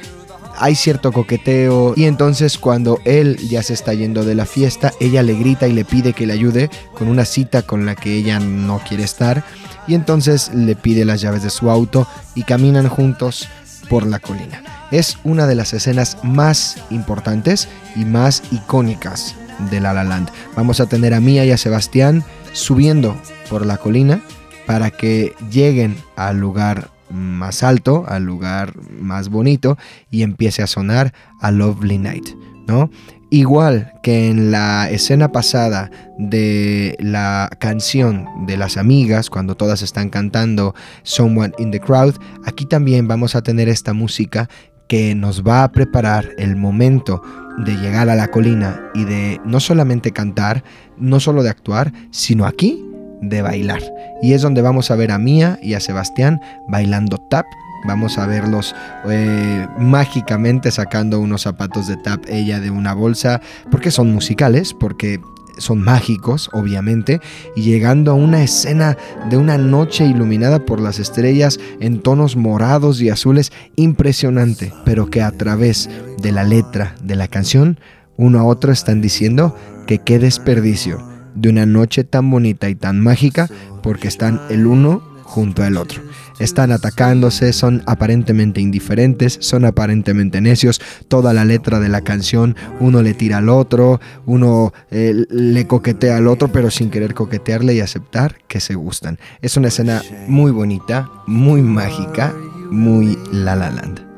hay cierto coqueteo y entonces cuando él ya se está yendo de la fiesta, ella le grita y le pide que le ayude con una cita con la que ella no quiere estar y entonces le pide las llaves de su auto y caminan juntos por la colina. Es una de las escenas más importantes y más icónicas de La La Land. Vamos a tener a Mia y a Sebastián subiendo por la colina para que lleguen al lugar más alto, al lugar más bonito y empiece a sonar a Lovely Night, ¿no? Igual que en la escena pasada de la canción de las amigas, cuando todas están cantando Someone in the Crowd, aquí también vamos a tener esta música que nos va a preparar el momento de llegar a la colina y de no solamente cantar, no solo de actuar, sino aquí de bailar. Y es donde vamos a ver a Mía y a Sebastián bailando tap. Vamos a verlos eh, mágicamente sacando unos zapatos de tap ella de una bolsa, porque son musicales, porque son mágicos, obviamente, y llegando a una escena de una noche iluminada por las estrellas en tonos morados y azules, impresionante, pero que a través de la letra de la canción, uno a otro están diciendo que qué desperdicio de una noche tan bonita y tan mágica porque están el uno junto al otro. Están atacándose, son aparentemente indiferentes, son aparentemente necios. Toda la letra de la canción, uno le tira al otro, uno eh, le coquetea al otro, pero sin querer coquetearle y aceptar que se gustan. Es una escena muy bonita, muy mágica, muy la la land.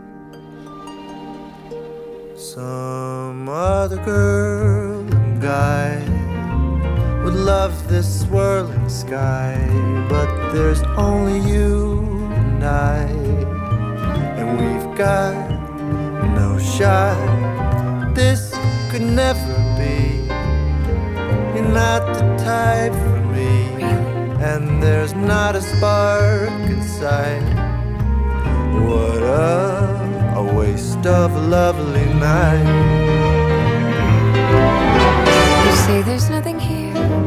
Would love this swirling sky, but there's only you and I, and we've got no shot. This could never be. You're not the type for me, and there's not a spark inside. What a, a waste of a lovely night. You say there's nothing.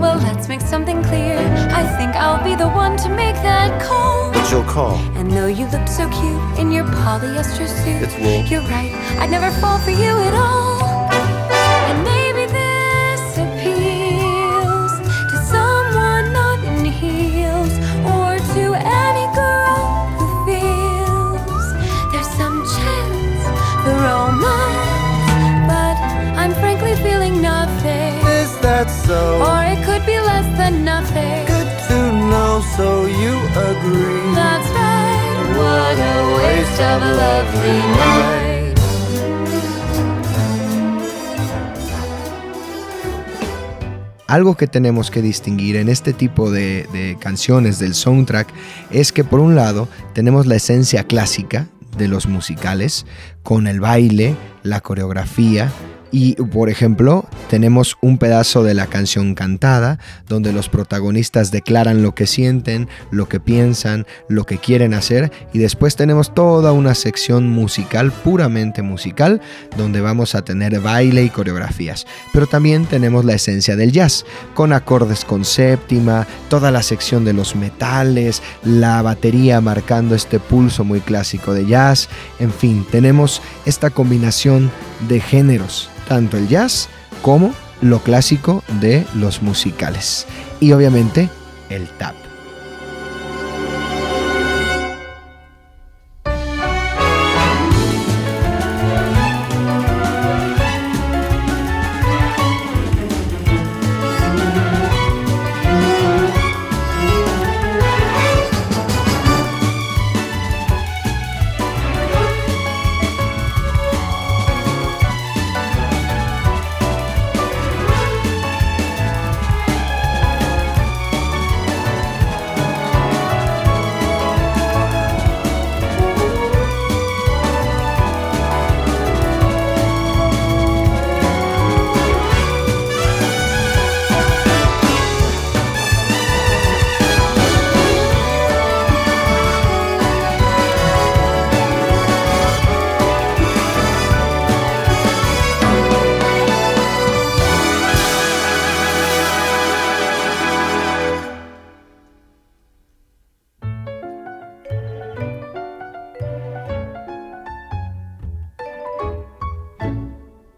Well, let's make something clear. I think I'll be the one to make that call. But you'll call. And though you looked so cute in your polyester suit, It's wool. You're right, I'd never fall for you at all. And maybe this appeals to someone not in heels, or to any girl who feels there's some chance for romance. But I'm frankly feeling nothing, Is that so? or agree. That's right. What a waste of a lovely night. Algo que tenemos que distinguir en este tipo de, de canciones del soundtrack es que por un lado tenemos la esencia clásica de los musicales, con el baile, la coreografía, y por ejemplo, tenemos un pedazo de la canción cantada, donde los protagonistas declaran lo que sienten, lo que piensan, lo que quieren hacer, y después tenemos toda una sección musical, puramente musical, donde vamos a tener baile y coreografías. Pero también tenemos la esencia del jazz, con acordes con séptima, toda la sección de los metales, la batería marcando este pulso muy clásico de jazz, en fin, tenemos esta combinación de géneros tanto el jazz como lo clásico de los musicales. Y obviamente el tap.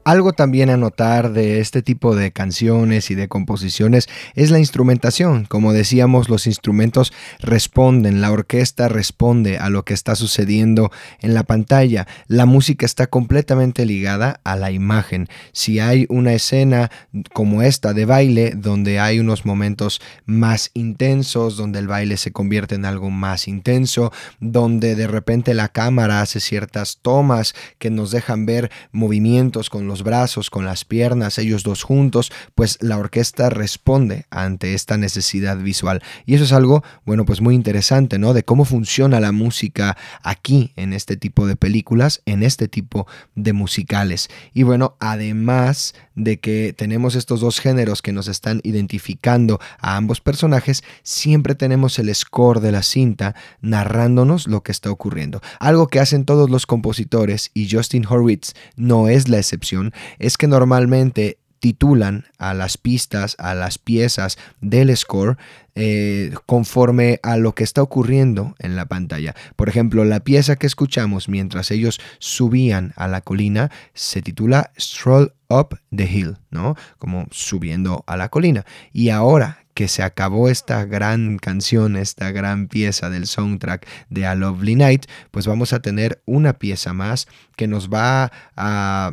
Algo también a notar de este tipo de canciones y de composiciones es la instrumentación. Como decíamos, los instrumentos responden, la orquesta responde a lo que está sucediendo en la pantalla. La música está completamente ligada a la imagen. Si hay una escena como esta de baile, donde hay unos momentos más intensos, donde el baile se convierte en algo más intenso, donde de repente la cámara hace ciertas tomas que nos dejan ver movimientos con los brazos, con las piernas, ellos dos juntos, pues la orquesta responde ante esta necesidad visual. Y eso es algo, bueno, pues muy interesante, ¿no? De cómo funciona la música aquí en este tipo de películas, en este tipo de musicales. Y bueno, además de que tenemos estos dos géneros que nos están identificando a ambos personajes, siempre tenemos el score de la cinta narrándonos lo que está ocurriendo. Algo que hacen todos los compositores y Justin Horwitz no es la excepción, es que normalmente titulan a las pistas, a las piezas del score eh, conforme a lo que está ocurriendo en la pantalla. Por ejemplo, la pieza que escuchamos mientras ellos subían a la colina se titula Stroll Up the Hill, ¿no? Como subiendo a la colina. Y ahora que se acabó esta gran canción, esta gran pieza del soundtrack de A Lovely Night, pues vamos a tener una pieza más que nos va a,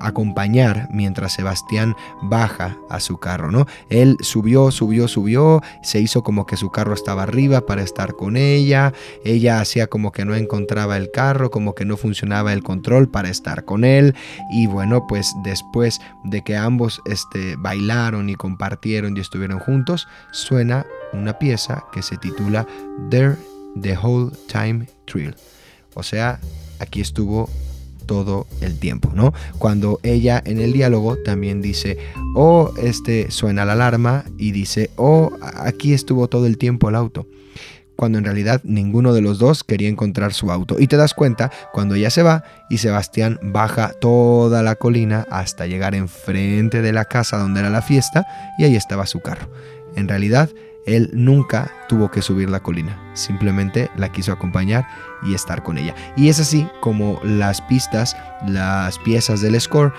acompañar mientras Sebastián baja a su carro, ¿no? Él subió, subió, subió, se hizo como que su carro estaba arriba para estar con ella, ella hacía como que no encontraba el carro, como que no funcionaba el control para estar con él y bueno, pues después de que ambos este, bailaron y compartieron y estuvieron juntos, suena una pieza que se titula There the Whole Time Thrill. O sea, aquí estuvo todo el tiempo, ¿no? Cuando ella en el diálogo también dice, oh, este suena la alarma y dice, oh, aquí estuvo todo el tiempo el auto cuando en realidad ninguno de los dos quería encontrar su auto. Y te das cuenta cuando ella se va y Sebastián baja toda la colina hasta llegar enfrente de la casa donde era la fiesta y ahí estaba su carro. En realidad, él nunca tuvo que subir la colina, simplemente la quiso acompañar y estar con ella. Y es así como las pistas, las piezas del score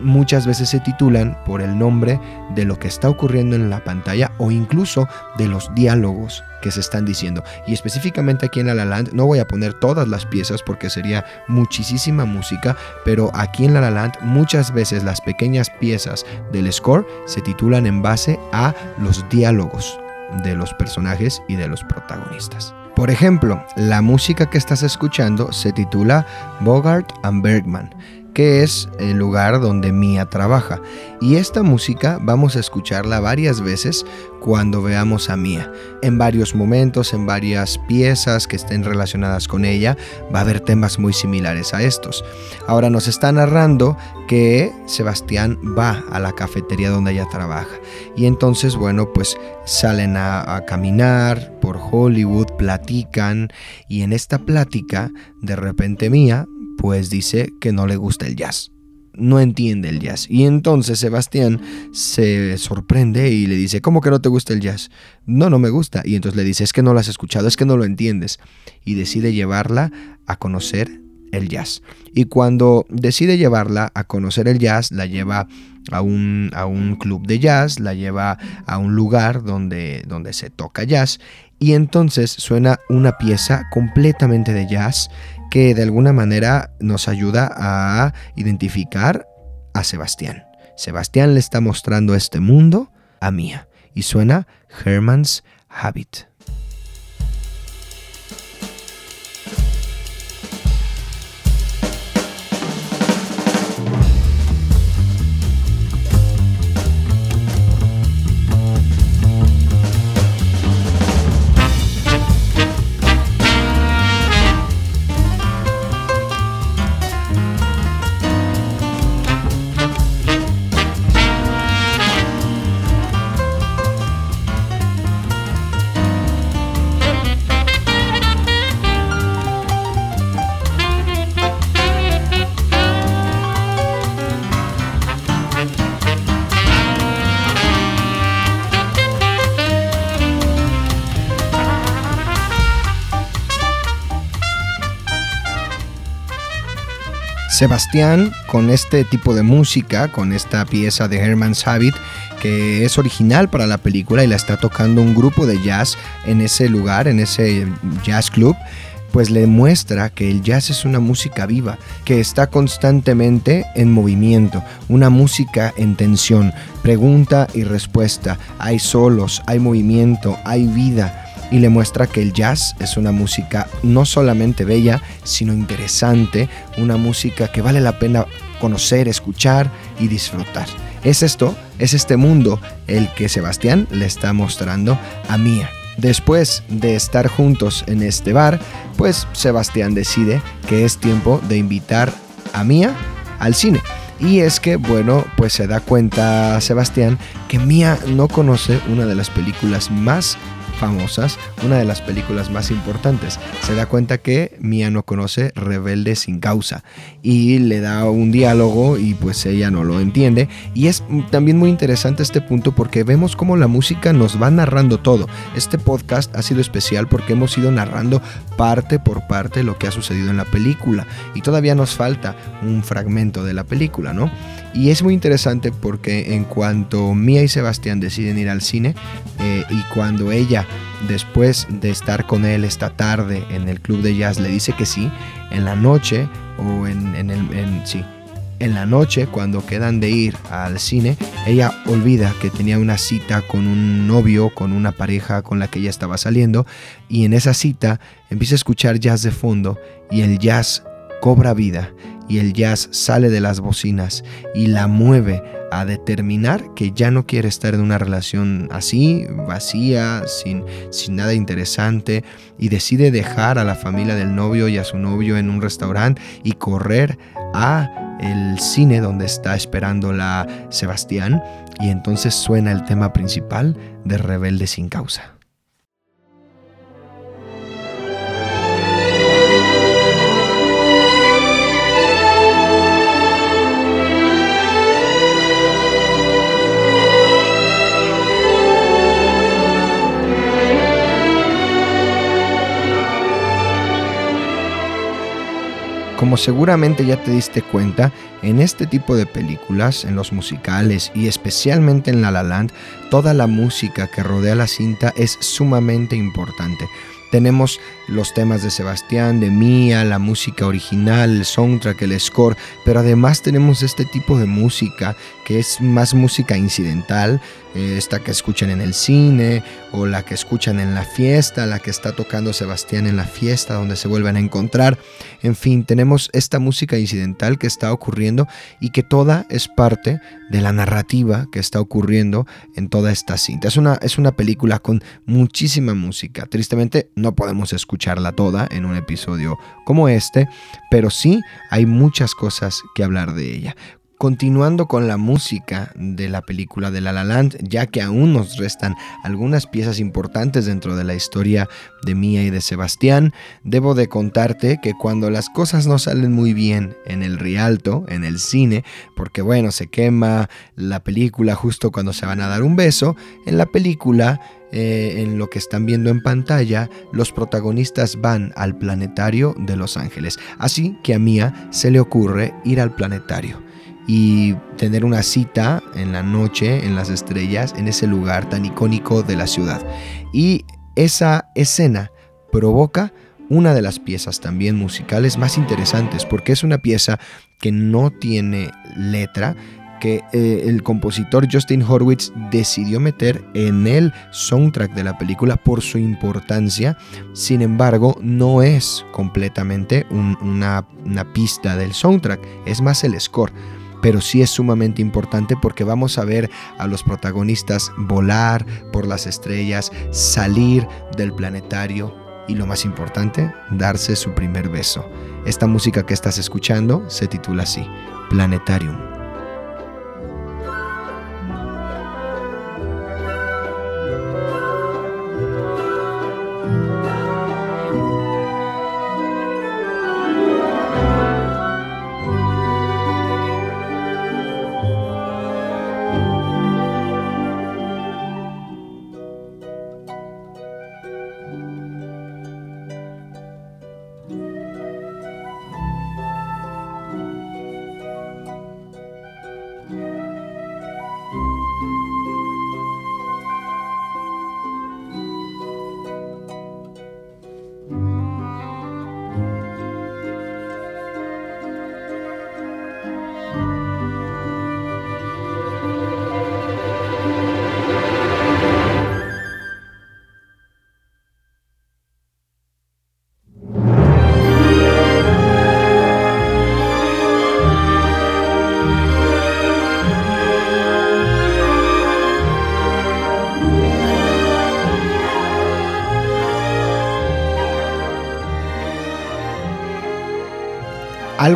muchas veces se titulan por el nombre de lo que está ocurriendo en la pantalla o incluso de los diálogos que se están diciendo. Y específicamente aquí en La La Land no voy a poner todas las piezas porque sería muchísima música, pero aquí en La La Land muchas veces las pequeñas piezas del score se titulan en base a los diálogos de los personajes y de los protagonistas. Por ejemplo, la música que estás escuchando se titula Bogart and Bergman que es el lugar donde Mia trabaja. Y esta música vamos a escucharla varias veces cuando veamos a Mia. En varios momentos, en varias piezas que estén relacionadas con ella, va a haber temas muy similares a estos. Ahora nos está narrando que Sebastián va a la cafetería donde ella trabaja. Y entonces, bueno, pues salen a, a caminar por Hollywood, platican y en esta plática, de repente Mia pues dice que no le gusta el jazz. No entiende el jazz. Y entonces Sebastián se sorprende y le dice, ¿cómo que no te gusta el jazz? No, no me gusta. Y entonces le dice, es que no lo has escuchado, es que no lo entiendes. Y decide llevarla a conocer el jazz. Y cuando decide llevarla a conocer el jazz, la lleva a un, a un club de jazz, la lleva a un lugar donde, donde se toca jazz. Y entonces suena una pieza completamente de jazz que de alguna manera nos ayuda a identificar a Sebastián. Sebastián le está mostrando este mundo a Mía y suena Herman's Habit. Sebastián con este tipo de música, con esta pieza de Herman's Habit, que es original para la película y la está tocando un grupo de jazz en ese lugar, en ese jazz club, pues le muestra que el jazz es una música viva, que está constantemente en movimiento, una música en tensión, pregunta y respuesta, hay solos, hay movimiento, hay vida y le muestra que el jazz es una música no solamente bella, sino interesante, una música que vale la pena conocer, escuchar y disfrutar. Es esto, es este mundo el que Sebastián le está mostrando a Mía. Después de estar juntos en este bar, pues Sebastián decide que es tiempo de invitar a Mía al cine. Y es que, bueno, pues se da cuenta Sebastián que Mía no conoce una de las películas más famosas, una de las películas más importantes. Se da cuenta que Mia no conoce Rebelde sin causa y le da un diálogo y pues ella no lo entiende. Y es también muy interesante este punto porque vemos cómo la música nos va narrando todo. Este podcast ha sido especial porque hemos ido narrando parte por parte lo que ha sucedido en la película y todavía nos falta un fragmento de la película, ¿no? Y es muy interesante porque en cuanto Mia y Sebastián deciden ir al cine eh, y cuando ella, después de estar con él esta tarde en el club de jazz, le dice que sí, en la noche o en, en el... En, sí, en la noche, cuando quedan de ir al cine, ella olvida que tenía una cita con un novio, con una pareja con la que ella estaba saliendo, y en esa cita empieza a escuchar jazz de fondo y el jazz cobra vida y el jazz sale de las bocinas y la mueve a determinar que ya no quiere estar en una relación así, vacía, sin, sin nada interesante, y decide dejar a la familia del novio y a su novio en un restaurante y correr a el cine donde está esperando la Sebastián y entonces suena el tema principal de Rebelde sin causa. Como seguramente ya te diste cuenta, en este tipo de películas, en los musicales y especialmente en La La Land, toda la música que rodea la cinta es sumamente importante. Tenemos los temas de Sebastián, de Mía, la música original, el soundtrack, el score, pero además tenemos este tipo de música que es más música incidental, eh, esta que escuchan en el cine o la que escuchan en la fiesta, la que está tocando Sebastián en la fiesta donde se vuelven a encontrar. En fin, tenemos esta música incidental que está ocurriendo y que toda es parte de la narrativa que está ocurriendo en toda esta cinta. Es una, es una película con muchísima música. Tristemente no podemos escucharla toda en un episodio como este, pero sí hay muchas cosas que hablar de ella. Continuando con la música de la película de La La Land, ya que aún nos restan algunas piezas importantes dentro de la historia de Mía y de Sebastián, debo de contarte que cuando las cosas no salen muy bien en el Rialto, en el cine, porque bueno, se quema la película justo cuando se van a dar un beso, en la película eh, en lo que están viendo en pantalla, los protagonistas van al planetario de Los Ángeles. Así que a Mía se le ocurre ir al planetario y tener una cita en la noche, en las estrellas, en ese lugar tan icónico de la ciudad. Y esa escena provoca una de las piezas también musicales más interesantes, porque es una pieza que no tiene letra, que eh, el compositor Justin Horwitz decidió meter en el soundtrack de la película por su importancia. Sin embargo, no es completamente una, una pista del soundtrack, es más el score pero sí es sumamente importante porque vamos a ver a los protagonistas volar por las estrellas, salir del planetario y lo más importante, darse su primer beso. Esta música que estás escuchando se titula así, Planetarium.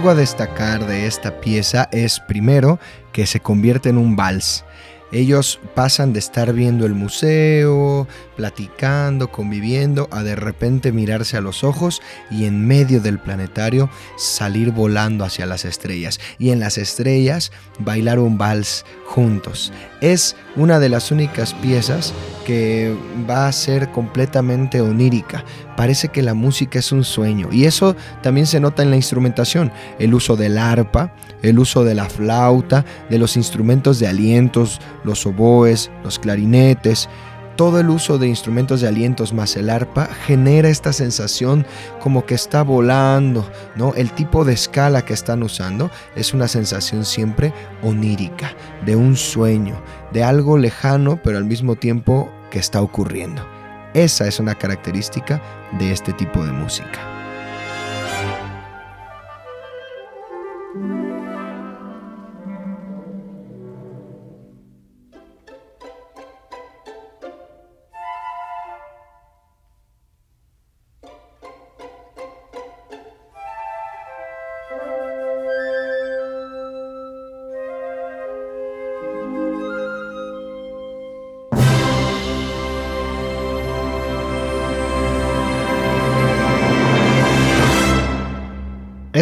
Algo a destacar de esta pieza es primero que se convierte en un vals. Ellos pasan de estar viendo el museo, platicando, conviviendo, a de repente mirarse a los ojos y en medio del planetario salir volando hacia las estrellas. Y en las estrellas bailar un vals juntos. Es una de las únicas piezas que va a ser completamente onírica. Parece que la música es un sueño. Y eso también se nota en la instrumentación. El uso del arpa, el uso de la flauta, de los instrumentos de alientos, los oboes, los clarinetes. Todo el uso de instrumentos de alientos más el arpa genera esta sensación como que está volando, ¿no? El tipo de escala que están usando es una sensación siempre onírica, de un sueño, de algo lejano, pero al mismo tiempo que está ocurriendo. Esa es una característica de este tipo de música.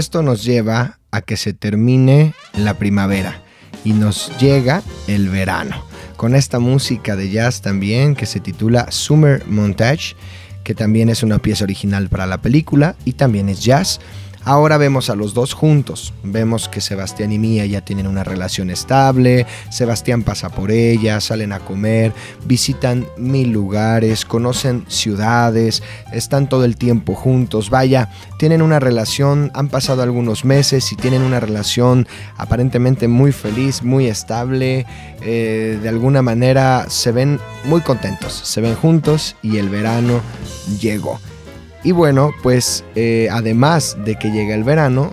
Esto nos lleva a que se termine la primavera y nos llega el verano. Con esta música de jazz también que se titula Summer Montage, que también es una pieza original para la película y también es jazz. Ahora vemos a los dos juntos. Vemos que Sebastián y Mía ya tienen una relación estable. Sebastián pasa por ella, salen a comer, visitan mil lugares, conocen ciudades, están todo el tiempo juntos. Vaya, tienen una relación, han pasado algunos meses y tienen una relación aparentemente muy feliz, muy estable. Eh, de alguna manera se ven muy contentos, se ven juntos y el verano llegó. Y bueno, pues eh, además de que llega el verano,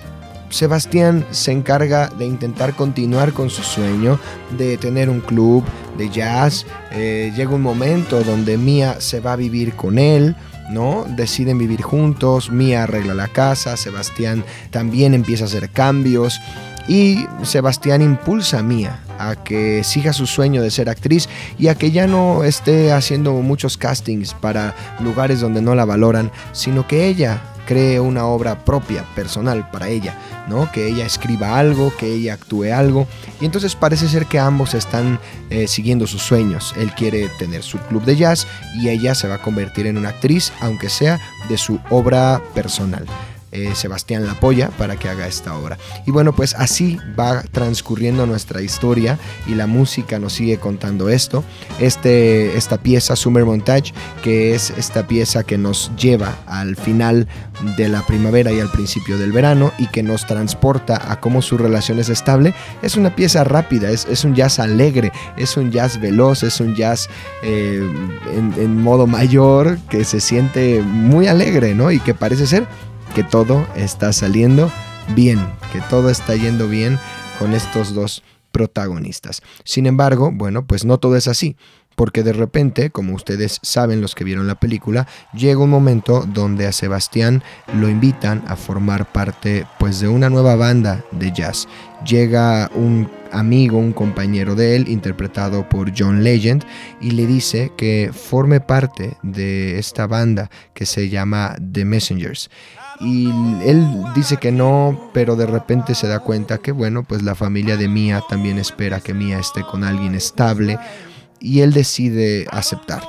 Sebastián se encarga de intentar continuar con su sueño de tener un club de jazz. Eh, llega un momento donde Mía se va a vivir con él. ¿no? Deciden vivir juntos, Mía arregla la casa, Sebastián también empieza a hacer cambios y Sebastián impulsa a Mía a que siga su sueño de ser actriz y a que ya no esté haciendo muchos castings para lugares donde no la valoran, sino que ella cree una obra propia, personal para ella, ¿no? Que ella escriba algo, que ella actúe algo. Y entonces parece ser que ambos están eh, siguiendo sus sueños. Él quiere tener su club de jazz y ella se va a convertir en una actriz, aunque sea de su obra personal. Eh, Sebastián la apoya para que haga esta obra. Y bueno, pues así va transcurriendo nuestra historia y la música nos sigue contando esto. Este, esta pieza, Summer Montage, que es esta pieza que nos lleva al final de la primavera y al principio del verano y que nos transporta a cómo su relación es estable, es una pieza rápida, es, es un jazz alegre, es un jazz veloz, es un jazz eh, en, en modo mayor que se siente muy alegre, ¿no? Y que parece ser que todo está saliendo bien, que todo está yendo bien con estos dos protagonistas. Sin embargo, bueno, pues no todo es así, porque de repente, como ustedes saben los que vieron la película, llega un momento donde a Sebastián lo invitan a formar parte pues de una nueva banda de jazz. Llega un amigo, un compañero de él, interpretado por John Legend, y le dice que forme parte de esta banda que se llama The Messengers y él dice que no, pero de repente se da cuenta que bueno, pues la familia de Mia también espera que Mia esté con alguien estable y él decide aceptar.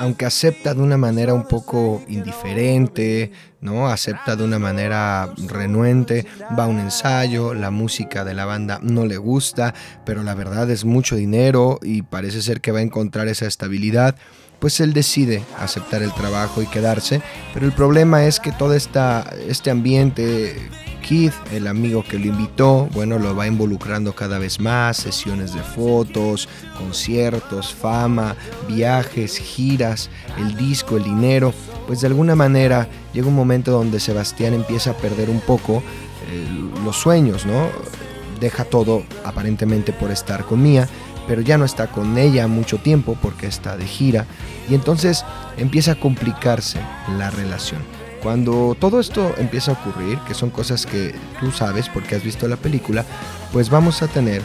Aunque acepta de una manera un poco indiferente, ¿no? Acepta de una manera renuente, va a un ensayo, la música de la banda no le gusta, pero la verdad es mucho dinero y parece ser que va a encontrar esa estabilidad pues él decide aceptar el trabajo y quedarse. Pero el problema es que todo esta, este ambiente, Keith, el amigo que lo invitó, bueno, lo va involucrando cada vez más, sesiones de fotos, conciertos, fama, viajes, giras, el disco, el dinero. Pues de alguna manera llega un momento donde Sebastián empieza a perder un poco eh, los sueños, ¿no? Deja todo aparentemente por estar con Mía pero ya no está con ella mucho tiempo porque está de gira y entonces empieza a complicarse la relación. Cuando todo esto empieza a ocurrir, que son cosas que tú sabes porque has visto la película, pues vamos a tener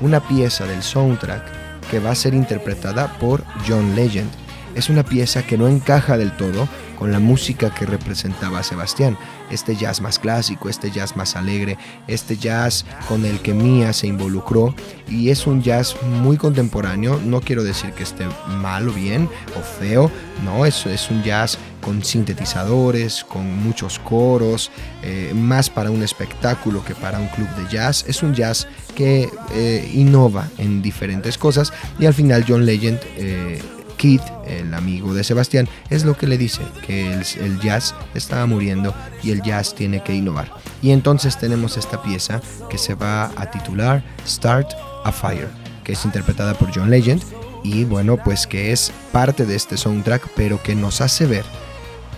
una pieza del soundtrack que va a ser interpretada por John Legend. Es una pieza que no encaja del todo con la música que representaba a Sebastián. Este jazz más clásico, este jazz más alegre, este jazz con el que Mia se involucró y es un jazz muy contemporáneo. No quiero decir que esté mal o bien o feo, no, es, es un jazz con sintetizadores, con muchos coros, eh, más para un espectáculo que para un club de jazz. Es un jazz que eh, innova en diferentes cosas y al final John Legend... eh, Keith, el amigo de Sebastián, es lo que le dice, que el, el, jazz estaba muriendo y el jazz tiene que innovar. Y entonces tenemos esta pieza que se va a titular Start a Fire, que es interpretada por John Legend y bueno, pues que es parte de este soundtrack, pero que nos hace ver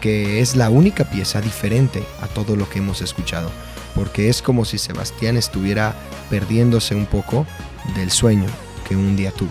que es la única pieza diferente a todo lo que hemos escuchado, porque es como si Sebastián estuviera perdiéndose un poco del sueño que un día tuvo.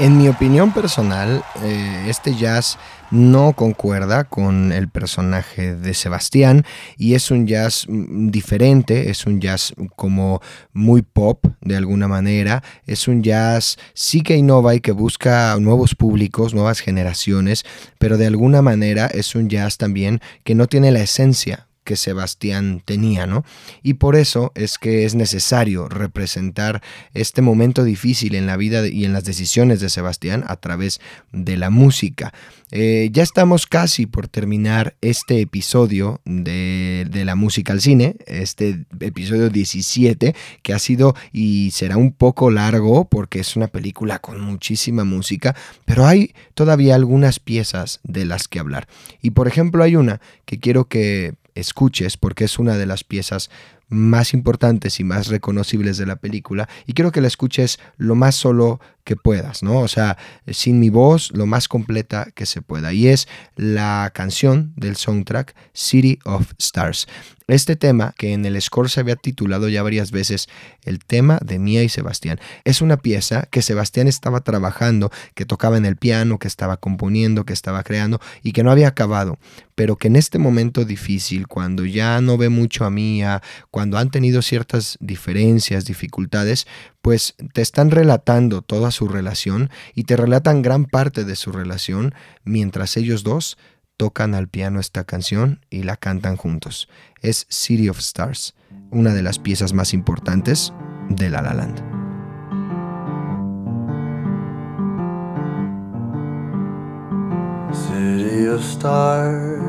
En mi opinión personal, eh, este jazz no concuerda con el personaje de Sebastián y es un jazz mm, diferente, es un jazz como muy pop de alguna manera, es un jazz sí que innova y que busca nuevos públicos, nuevas generaciones, pero de alguna manera es un jazz también que no tiene la esencia que Sebastián tenía, ¿no? Y por eso es que es necesario representar este momento difícil en la vida y en las decisiones de Sebastián a través de la música. Eh, ya estamos casi por terminar este episodio de, de la música al cine, este episodio 17, que ha sido y será un poco largo porque es una película con muchísima música, pero hay todavía algunas piezas de las que hablar. Y por ejemplo hay una que quiero que escuches porque es una de las piezas más importantes y más reconocibles de la película y quiero que la escuches lo más solo que puedas, ¿no? O sea, sin mi voz, lo más completa que se pueda. Y es la canción del soundtrack City of Stars. Este tema, que en el score se había titulado ya varias veces el tema de Mía y Sebastián, es una pieza que Sebastián estaba trabajando, que tocaba en el piano, que estaba componiendo, que estaba creando y que no había acabado, pero que en este momento difícil, cuando ya no ve mucho a Mía, cuando han tenido ciertas diferencias, dificultades, pues te están relatando toda su relación y te relatan gran parte de su relación mientras ellos dos tocan al piano esta canción y la cantan juntos. Es City of Stars, una de las piezas más importantes de La La Land. City of stars,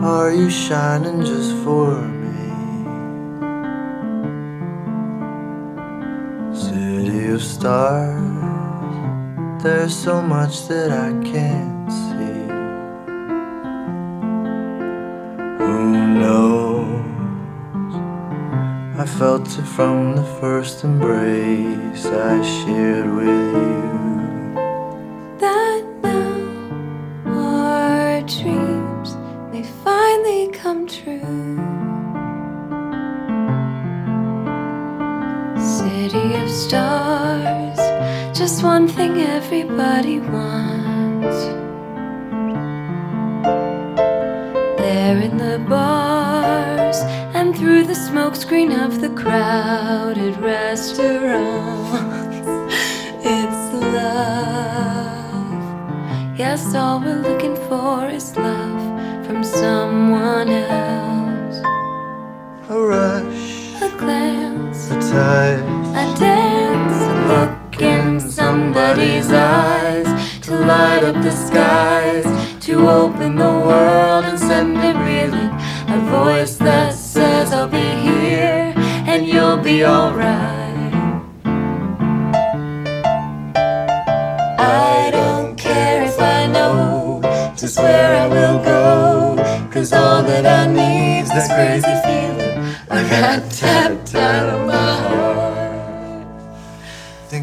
are you shining just for? City of stars, there's so much that I can't see. Who knows? I felt it from the first embrace I shared with you. that now our dreams may finally come true. Stars, just one thing everybody wants. There in the bars and through the smokescreen of the crowded restaurants. *laughs* It's love. Yes, all we're looking for is love from someone else. A rush, A glance, a touch, eyes, to light up the skies, to open the world and send it reeling. A voice that says, I'll be here and you'll be alright. I don't care if I know just where I will go, cause all that I need is this crazy feeling. I got tat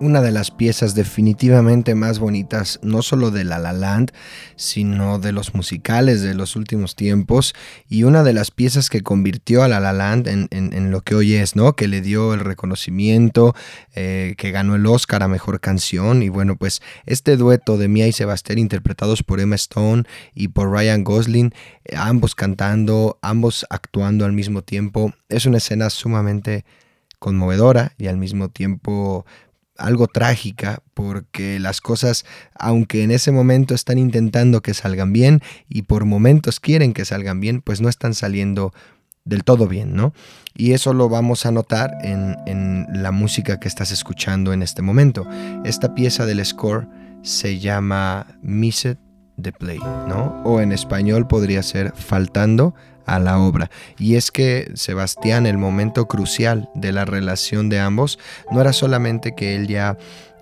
Una de las piezas definitivamente más bonitas, no solo de La La Land, sino de los musicales de los últimos tiempos, y una de las piezas que convirtió a La La Land en, en- lo que hoy es, ¿no? Que le dio el reconocimiento, eh, que ganó el Oscar a Mejor Canción, y bueno, pues este dueto de Mia y Sebastián interpretados por Emma Stone y por Ryan Gosling, ambos cantando, ambos actuando al mismo tiempo, es una escena sumamente conmovedora y al mismo tiempo algo trágica porque las cosas, aunque en ese momento están intentando que salgan bien y por momentos quieren que salgan bien, pues no están saliendo del todo bien, ¿no? Y eso lo vamos a notar en, en la música que estás escuchando en este momento. Esta pieza del score se llama Missed the Play, ¿no? O en español podría ser Faltando a la obra. Y es que Sebastián, el momento crucial de la relación de ambos, no era solamente que él ya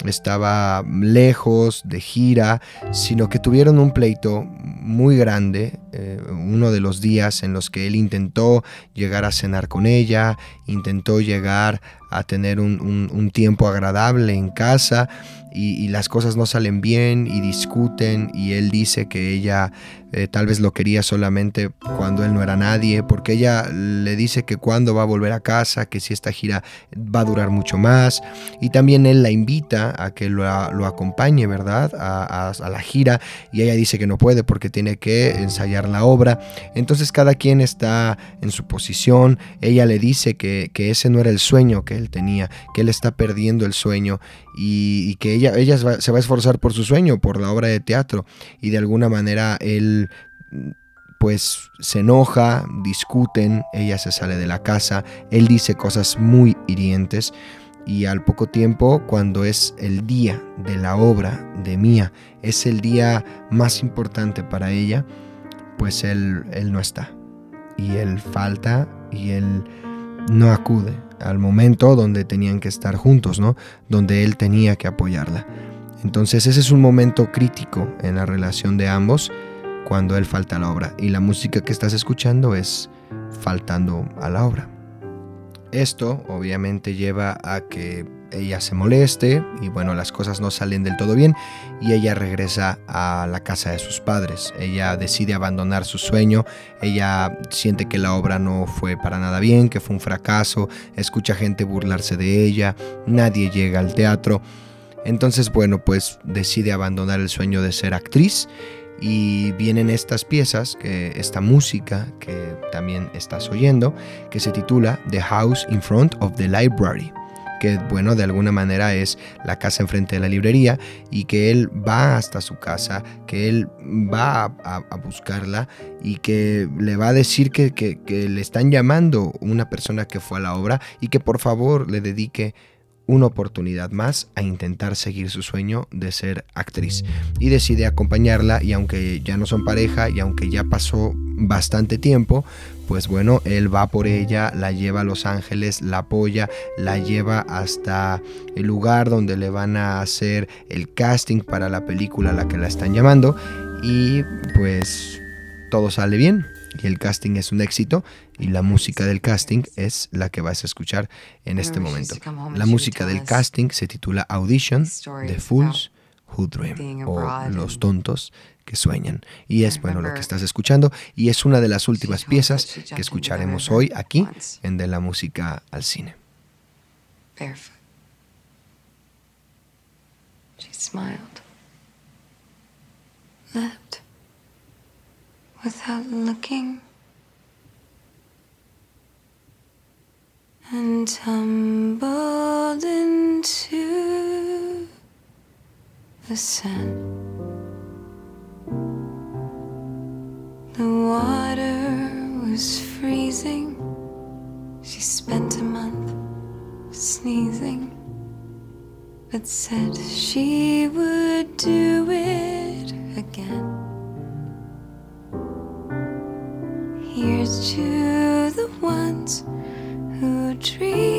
estaba lejos de gira, sino que tuvieron un pleito muy grande, eh, uno de los días en los que él intentó llegar a cenar con ella, intentó llegar a tener un, tiempo agradable en casa y las cosas no salen bien y discuten y él dice que ella eh, tal vez lo quería solamente cuando él no era nadie, porque ella le dice que cuando va a volver a casa, que si esta gira va a durar mucho más y también él la invita a que lo, acompañe, ¿verdad? A, a- la gira y ella dice que no puede porque tiene que ensayar la obra. Entonces cada quien está en su posición. Ella le dice que, que ese no era el sueño que él tenía, que él está perdiendo el sueño y, y que ella, ella se va- se va a esforzar por su sueño, por la obra de teatro y de alguna manera él pues se enoja, discuten, ella se sale de la casa, él dice cosas muy hirientes y al poco tiempo, cuando es el día de la obra de Mía, es el día más importante para ella, pues él, él no está. Y él falta y él no acude al momento donde tenían que estar juntos, ¿no? Donde él tenía que apoyarla. Entonces ese es un momento crítico en la relación de ambos cuando él falta a la obra. Y la música que estás escuchando es faltando a la obra. Esto obviamente lleva a que ella se moleste y bueno, las cosas no salen del todo bien y ella regresa a la casa de sus padres. Ella decide abandonar su sueño, ella siente que la obra no fue para nada bien, que fue un fracaso, escucha gente burlarse de ella, nadie llega al teatro. Entonces, bueno, pues decide abandonar el sueño de ser actriz y vienen estas piezas, que esta música que también estás oyendo, que se titula The House in Front of the Library que bueno, de alguna manera es la casa enfrente de la librería y que él va hasta su casa, que él va a, buscarla y que le va a decir que, que- que le están llamando una persona que fue a la obra y que por favor le dedique una oportunidad más a intentar seguir su sueño de ser actriz. Y decide acompañarla y aunque ya no son pareja y aunque ya pasó bastante tiempo, pues bueno, él va por ella, la lleva a Los Ángeles, la apoya, la lleva hasta el lugar donde le van a hacer el casting para la película a la que la están llamando y pues todo sale bien y el casting es un éxito y la música del casting es la que vas a escuchar en este momento. La música del casting se titula Audition The Fools Who Dream o Los tontos que sueñan. Y es bueno lo que estás escuchando y es una de las últimas piezas que escucharemos hoy aquí en De la Música al Cine. Barefoot. She smiled. Left without looking and tumbled into the sand. The water was freezing. She spent a month sneezing, but said she would do it again. To the ones who dream,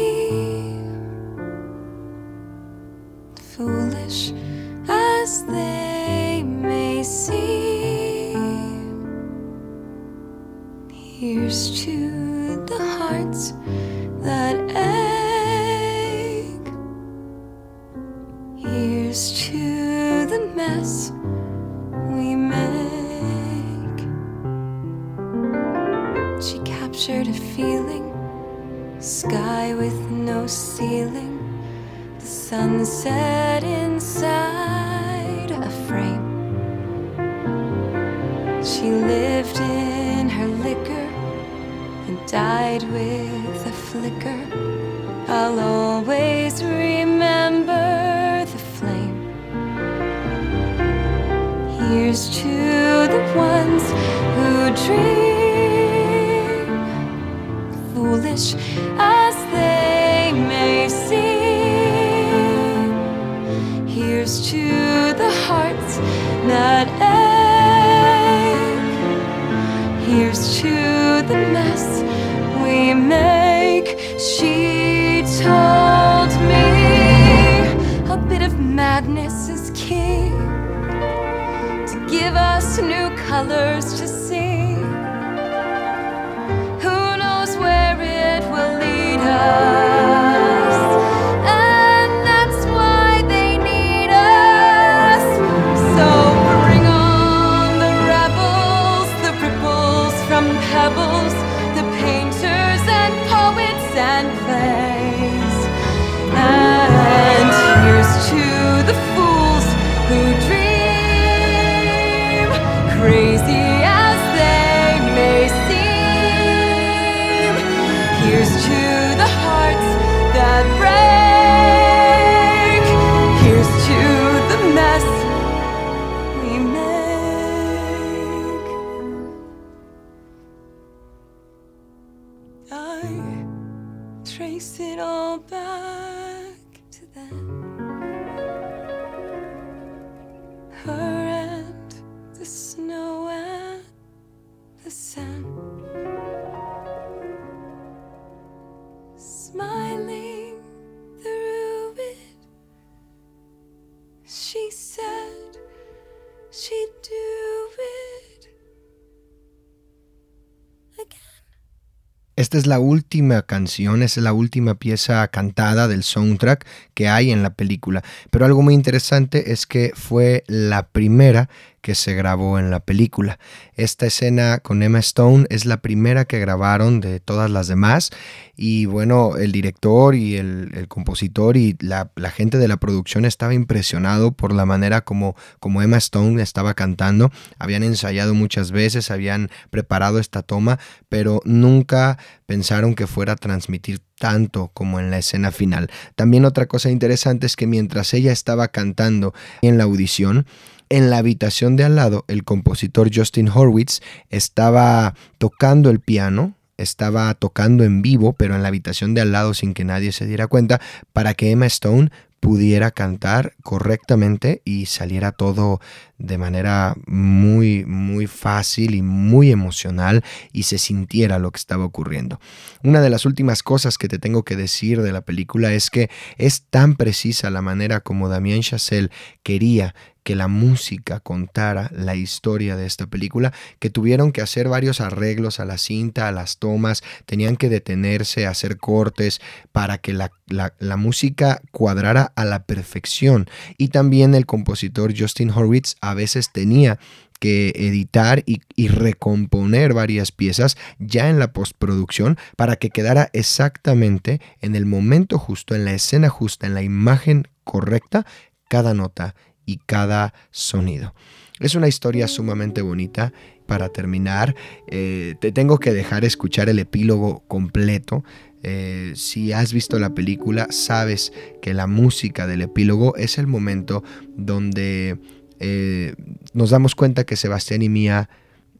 Esta es la última canción, es la última pieza cantada del soundtrack que hay en la película. Pero algo muy interesante es que fue la primera que se grabó en la película. Esta escena con Emma Stone es la primera que grabaron de todas las demás y bueno, el director y el, el compositor y la, la, gente de la producción estaba impresionado por la manera como, como Emma Stone estaba cantando. Habían ensayado muchas veces, habían preparado esta toma, pero nunca pensaron que fuera a transmitir tanto como en la escena final. También otra cosa interesante es que mientras ella estaba cantando en la audición, en la habitación de al lado, el compositor Justin Horwitz estaba tocando el piano, estaba tocando en vivo, pero en la habitación de al lado sin que nadie se diera cuenta, para que Emma Stone pudiera cantar correctamente y saliera todo de manera muy, muy fácil y muy emocional y se sintiera lo que estaba ocurriendo. Una de las últimas cosas que te tengo que decir de la película es que es tan precisa la manera como Damien Chazelle quería que la música contara la historia de esta película, que tuvieron que hacer varios arreglos a la cinta, a las tomas, tenían que detenerse, hacer cortes para que la, la, música cuadrara a la perfección. Y también el compositor Justin Horwitz a veces tenía que editar y, recomponer varias piezas ya en la postproducción para que quedara exactamente en el momento justo, en la escena justa, en la imagen correcta, cada nota y cada sonido. Es una historia sumamente bonita. Para terminar, eh, te tengo que dejar escuchar el epílogo completo. Eh, si has visto la película, sabes que la música del epílogo es el momento donde eh, nos damos cuenta que Sebastián y Mía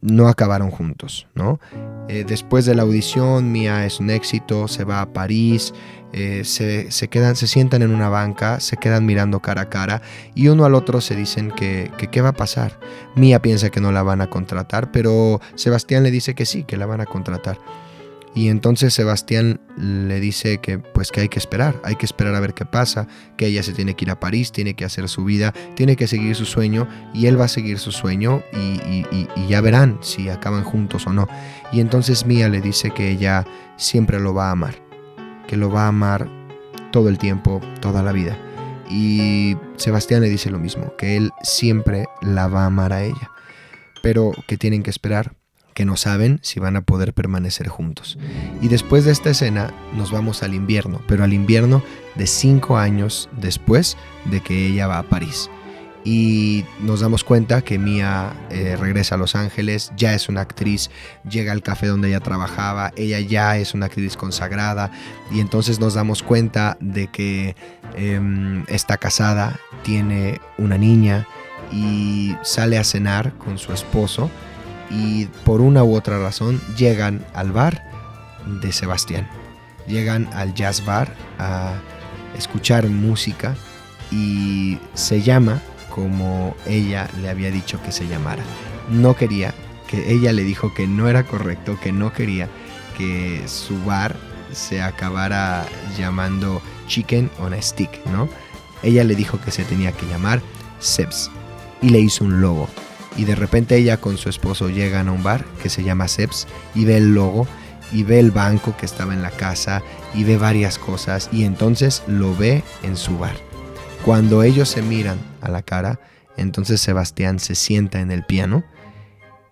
no acabaron juntos, ¿no? Después de la audición, Mia es un éxito, se va a París, eh, se, se quedan, se sientan en una banca, se quedan mirando cara a cara y uno al otro se dicen que, que qué va a pasar. Mia piensa que no la van a contratar, pero Sebastián le dice que sí, que la van a contratar. Y entonces Sebastián le dice que pues que hay que esperar, hay que esperar a ver qué pasa, que ella se tiene que ir a París, tiene que hacer su vida, tiene que seguir su sueño y él va a seguir su sueño y- y ya verán si acaban juntos o no. Y entonces Mía le dice que ella siempre lo va a amar, que lo va a amar todo el tiempo, toda la vida. Y Sebastián le dice lo mismo, que él siempre la va a amar a ella, pero que tienen que esperar que no saben si van a poder permanecer juntos. Y después de esta escena nos vamos al invierno, pero al invierno de cinco años después de que ella va a París. Y nos damos cuenta que Mia eh, regresa a Los Ángeles, ya es una actriz, llega al café donde ella trabajaba, ella ya es una actriz consagrada y entonces nos damos cuenta de que em, está casada, tiene una niña y sale a cenar con su esposo y por una u otra razón llegan al bar de Sebastián. Llegan al jazz bar a escuchar música y se llama como ella le había dicho que se llamara. No quería, que ella le dijo que no era correcto, que no quería que su bar se acabara llamando Chicken on a Stick, ¿no? Ella le dijo que se tenía que llamar Sebs y le hizo un logo. Y de repente ella con su esposo llegan a un bar que se llama Sebs y ve el logo y ve el banco que estaba en la casa y ve varias cosas y entonces lo ve en su bar. Cuando ellos se miran a la cara, entonces Sebastián se sienta en el piano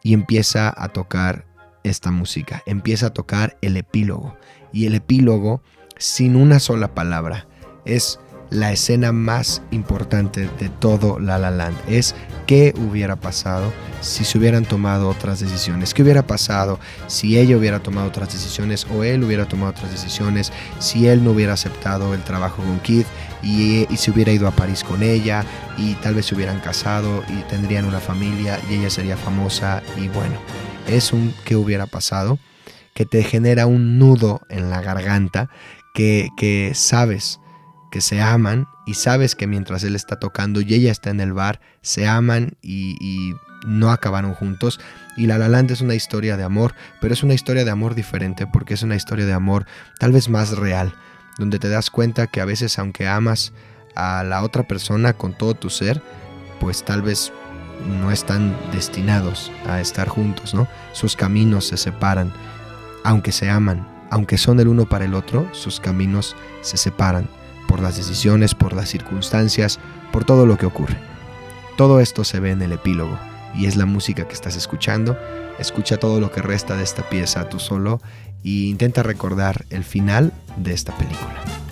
y empieza a tocar esta música, empieza a tocar el epílogo. Y el epílogo, sin una sola palabra, es la escena más importante de todo La La Land. Es qué hubiera pasado si se hubieran tomado otras decisiones. ¿Qué hubiera pasado si ella hubiera tomado otras decisiones o él hubiera tomado otras decisiones? Si él no hubiera aceptado el trabajo con Keith y, y se hubiera ido a París con ella y tal vez se hubieran casado y tendrían una familia y ella sería famosa y bueno, es un qué hubiera pasado que te genera un nudo en la garganta que, que sabes que se aman y sabes que mientras él está tocando y ella está en el bar, se aman y, no acabaron juntos. Y La La Land es una historia de amor, pero es una historia de amor diferente porque es una historia de amor tal vez más real, donde te das cuenta que a veces aunque amas a la otra persona con todo tu ser, pues tal vez no están destinados a estar juntos, ¿no? Sus caminos se separan, aunque se aman, aunque son el uno para el otro, sus caminos se separan por las decisiones, por las circunstancias, por todo lo que ocurre. Todo esto se ve en el epílogo y es la música que estás escuchando. Escucha todo lo que resta de esta pieza tú solo e intenta recordar el final de esta película.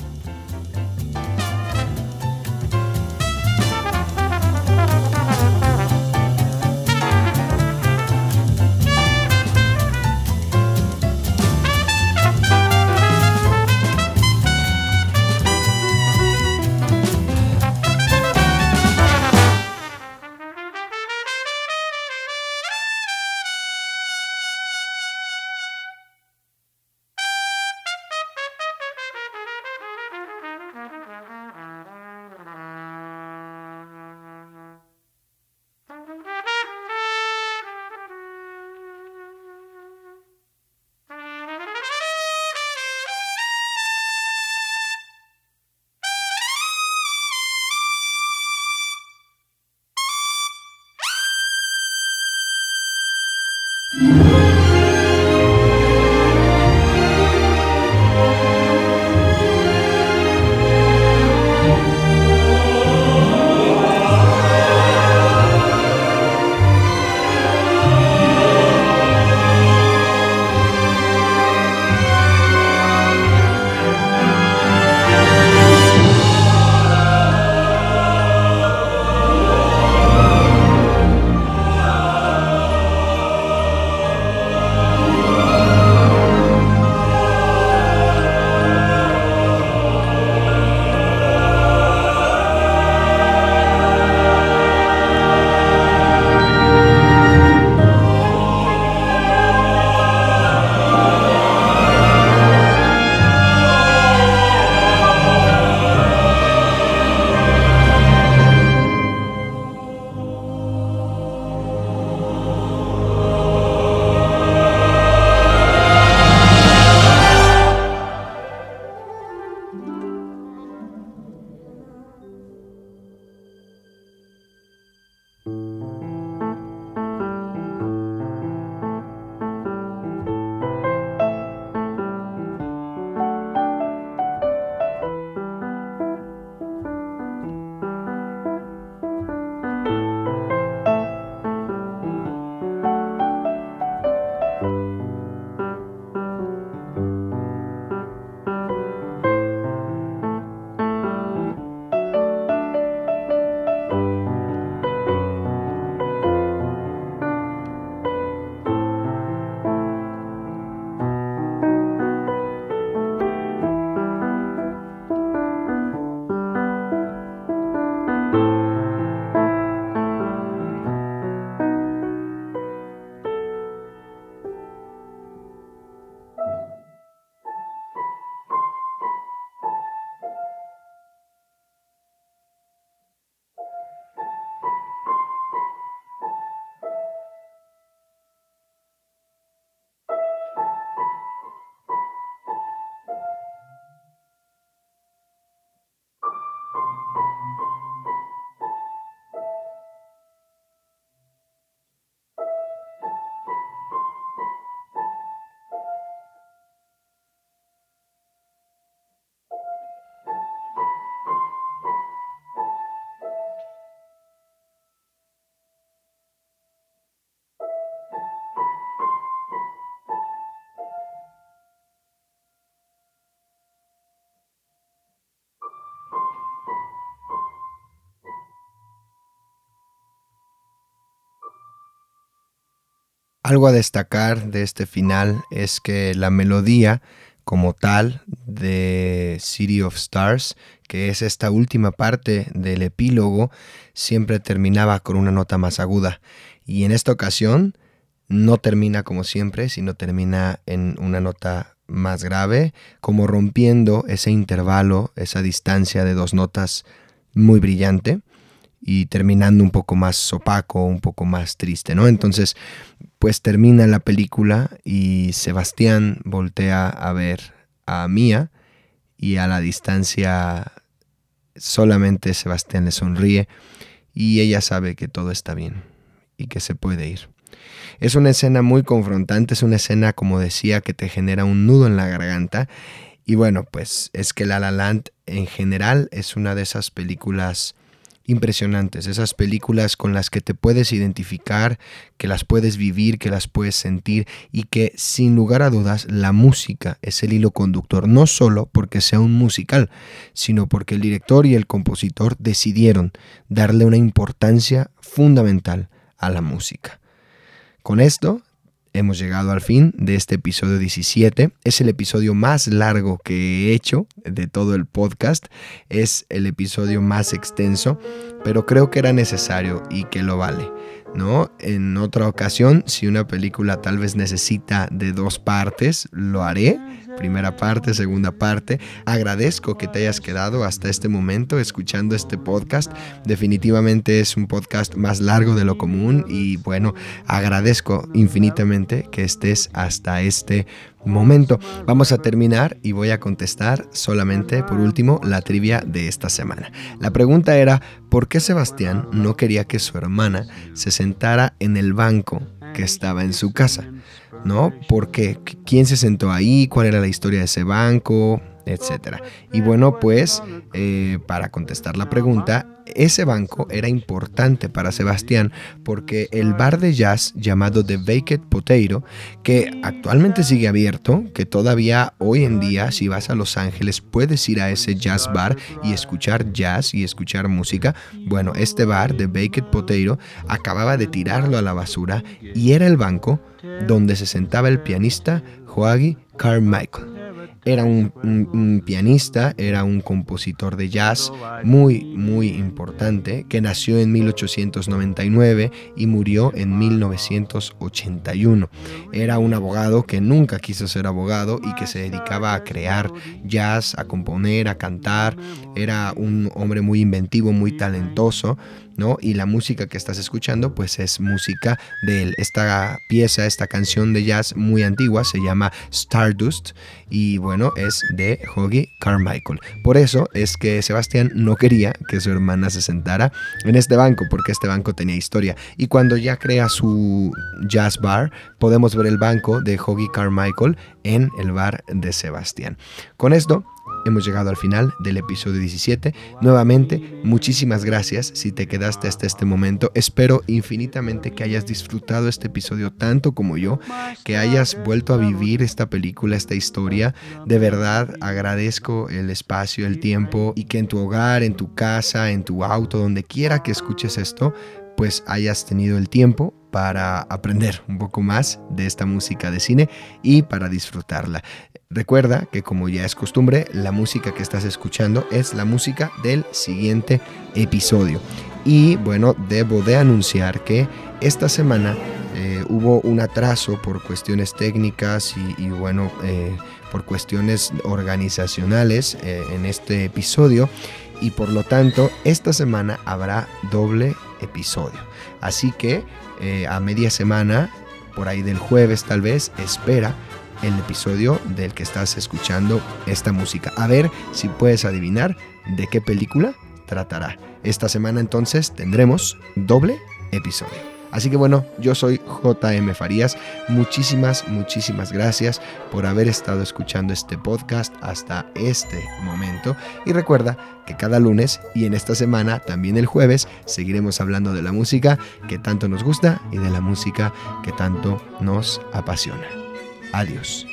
Algo a destacar de este final es que la melodía como tal de City of Stars, que es esta última parte del epílogo, siempre terminaba con una nota más aguda. Y en esta ocasión no termina como siempre, sino termina en una nota más grave, como rompiendo ese intervalo, esa distancia de dos notas muy brillante y terminando un poco más opaco, un poco más triste, ¿no? Entonces, pues termina la película y Sebastián voltea a ver a Mía y a la distancia solamente Sebastián le sonríe y ella sabe que todo está bien y que se puede ir. Es una escena muy confrontante, es una escena, como decía, que te genera un nudo en la garganta. Y bueno, pues es que La La Land en general es una de esas películas impresionantes, esas películas con las que te puedes identificar, que las puedes vivir, que las puedes sentir y que sin lugar a dudas la música es el hilo conductor, no solo porque sea un musical, sino porque el director y el compositor decidieron darle una importancia fundamental a la música. Con esto hemos llegado al fin de este episodio 17. Es el episodio más largo que he hecho de todo el podcast. Es el episodio más extenso, pero creo que era necesario y que lo vale. ¿No? En otra ocasión, si una película tal vez necesita de dos partes, lo haré primera parte, segunda parte. Agradezco que te hayas quedado hasta este momento escuchando este podcast. Definitivamente es un podcast más largo de lo común y bueno, agradezco infinitamente que estés hasta este momento. Vamos a terminar y voy a contestar solamente por último la trivia de esta semana. La pregunta era, ¿por qué Sebastián no quería que su hermana se sentara en el banco que estaba en su casa? ¿no? Porque quién se sentó ahí, cuál era la historia de ese banco, etcétera. Y bueno, pues eh, para contestar la pregunta, ese banco era importante para Sebastián porque el bar de jazz llamado The Baked Potato, que actualmente sigue abierto, que todavía hoy en día si vas a Los Ángeles puedes ir a ese jazz bar y escuchar jazz y escuchar música, bueno, este bar The Baked Potato acababa de tirarlo a la basura y era el banco donde se sentaba el pianista Joagi Carmichael. Era un, pianista, era un compositor de jazz muy, muy importante, que nació en 1899 y murió en 1981. Era un abogado que nunca quiso ser abogado y que se dedicaba a crear jazz, a componer, a cantar. Era un hombre muy inventivo, muy talentoso. Y la música que estás escuchando pues es música de Esta pieza, esta canción de jazz muy antigua se llama Stardust y bueno, es de Hoggy Carmichael. Por eso es que Sebastián no quería que su hermana se sentara en este banco porque este banco tenía historia y cuando ya crea su jazz bar podemos ver el banco de Hoggy Carmichael en el bar de Sebastián. Con esto hemos llegado al final del episodio 17. Nuevamente, muchísimas gracias si te quedaste hasta este momento. Espero infinitamente que hayas disfrutado este episodio tanto como yo, que hayas vuelto a vivir esta película, esta historia. De verdad, agradezco el espacio, el tiempo y que en tu hogar, en tu casa, en tu auto, donde quiera que escuches esto, pues hayas tenido el tiempo para aprender un poco más de esta música de cine y para disfrutarla. Recuerda que como ya es costumbre, la música que estás escuchando es la música del siguiente episodio. Y bueno, debo de anunciar que esta semana eh, hubo un atraso por cuestiones técnicas y, bueno, eh, por cuestiones organizacionales eh, en este episodio. Y por lo tanto, esta semana habrá doble episodio. Así que a media semana, por ahí del jueves tal vez, espera el episodio del que estás escuchando esta música. A ver si puedes adivinar de qué película tratará. Esta semana entonces tendremos doble episodio. Así que bueno, yo soy JM Farías. Muchísimas, muchísimas gracias por haber estado escuchando este podcast hasta este momento. Y recuerda que cada lunes y en esta semana, también el jueves, seguiremos hablando de la música que tanto nos gusta y de la música que tanto nos apasiona. Adiós.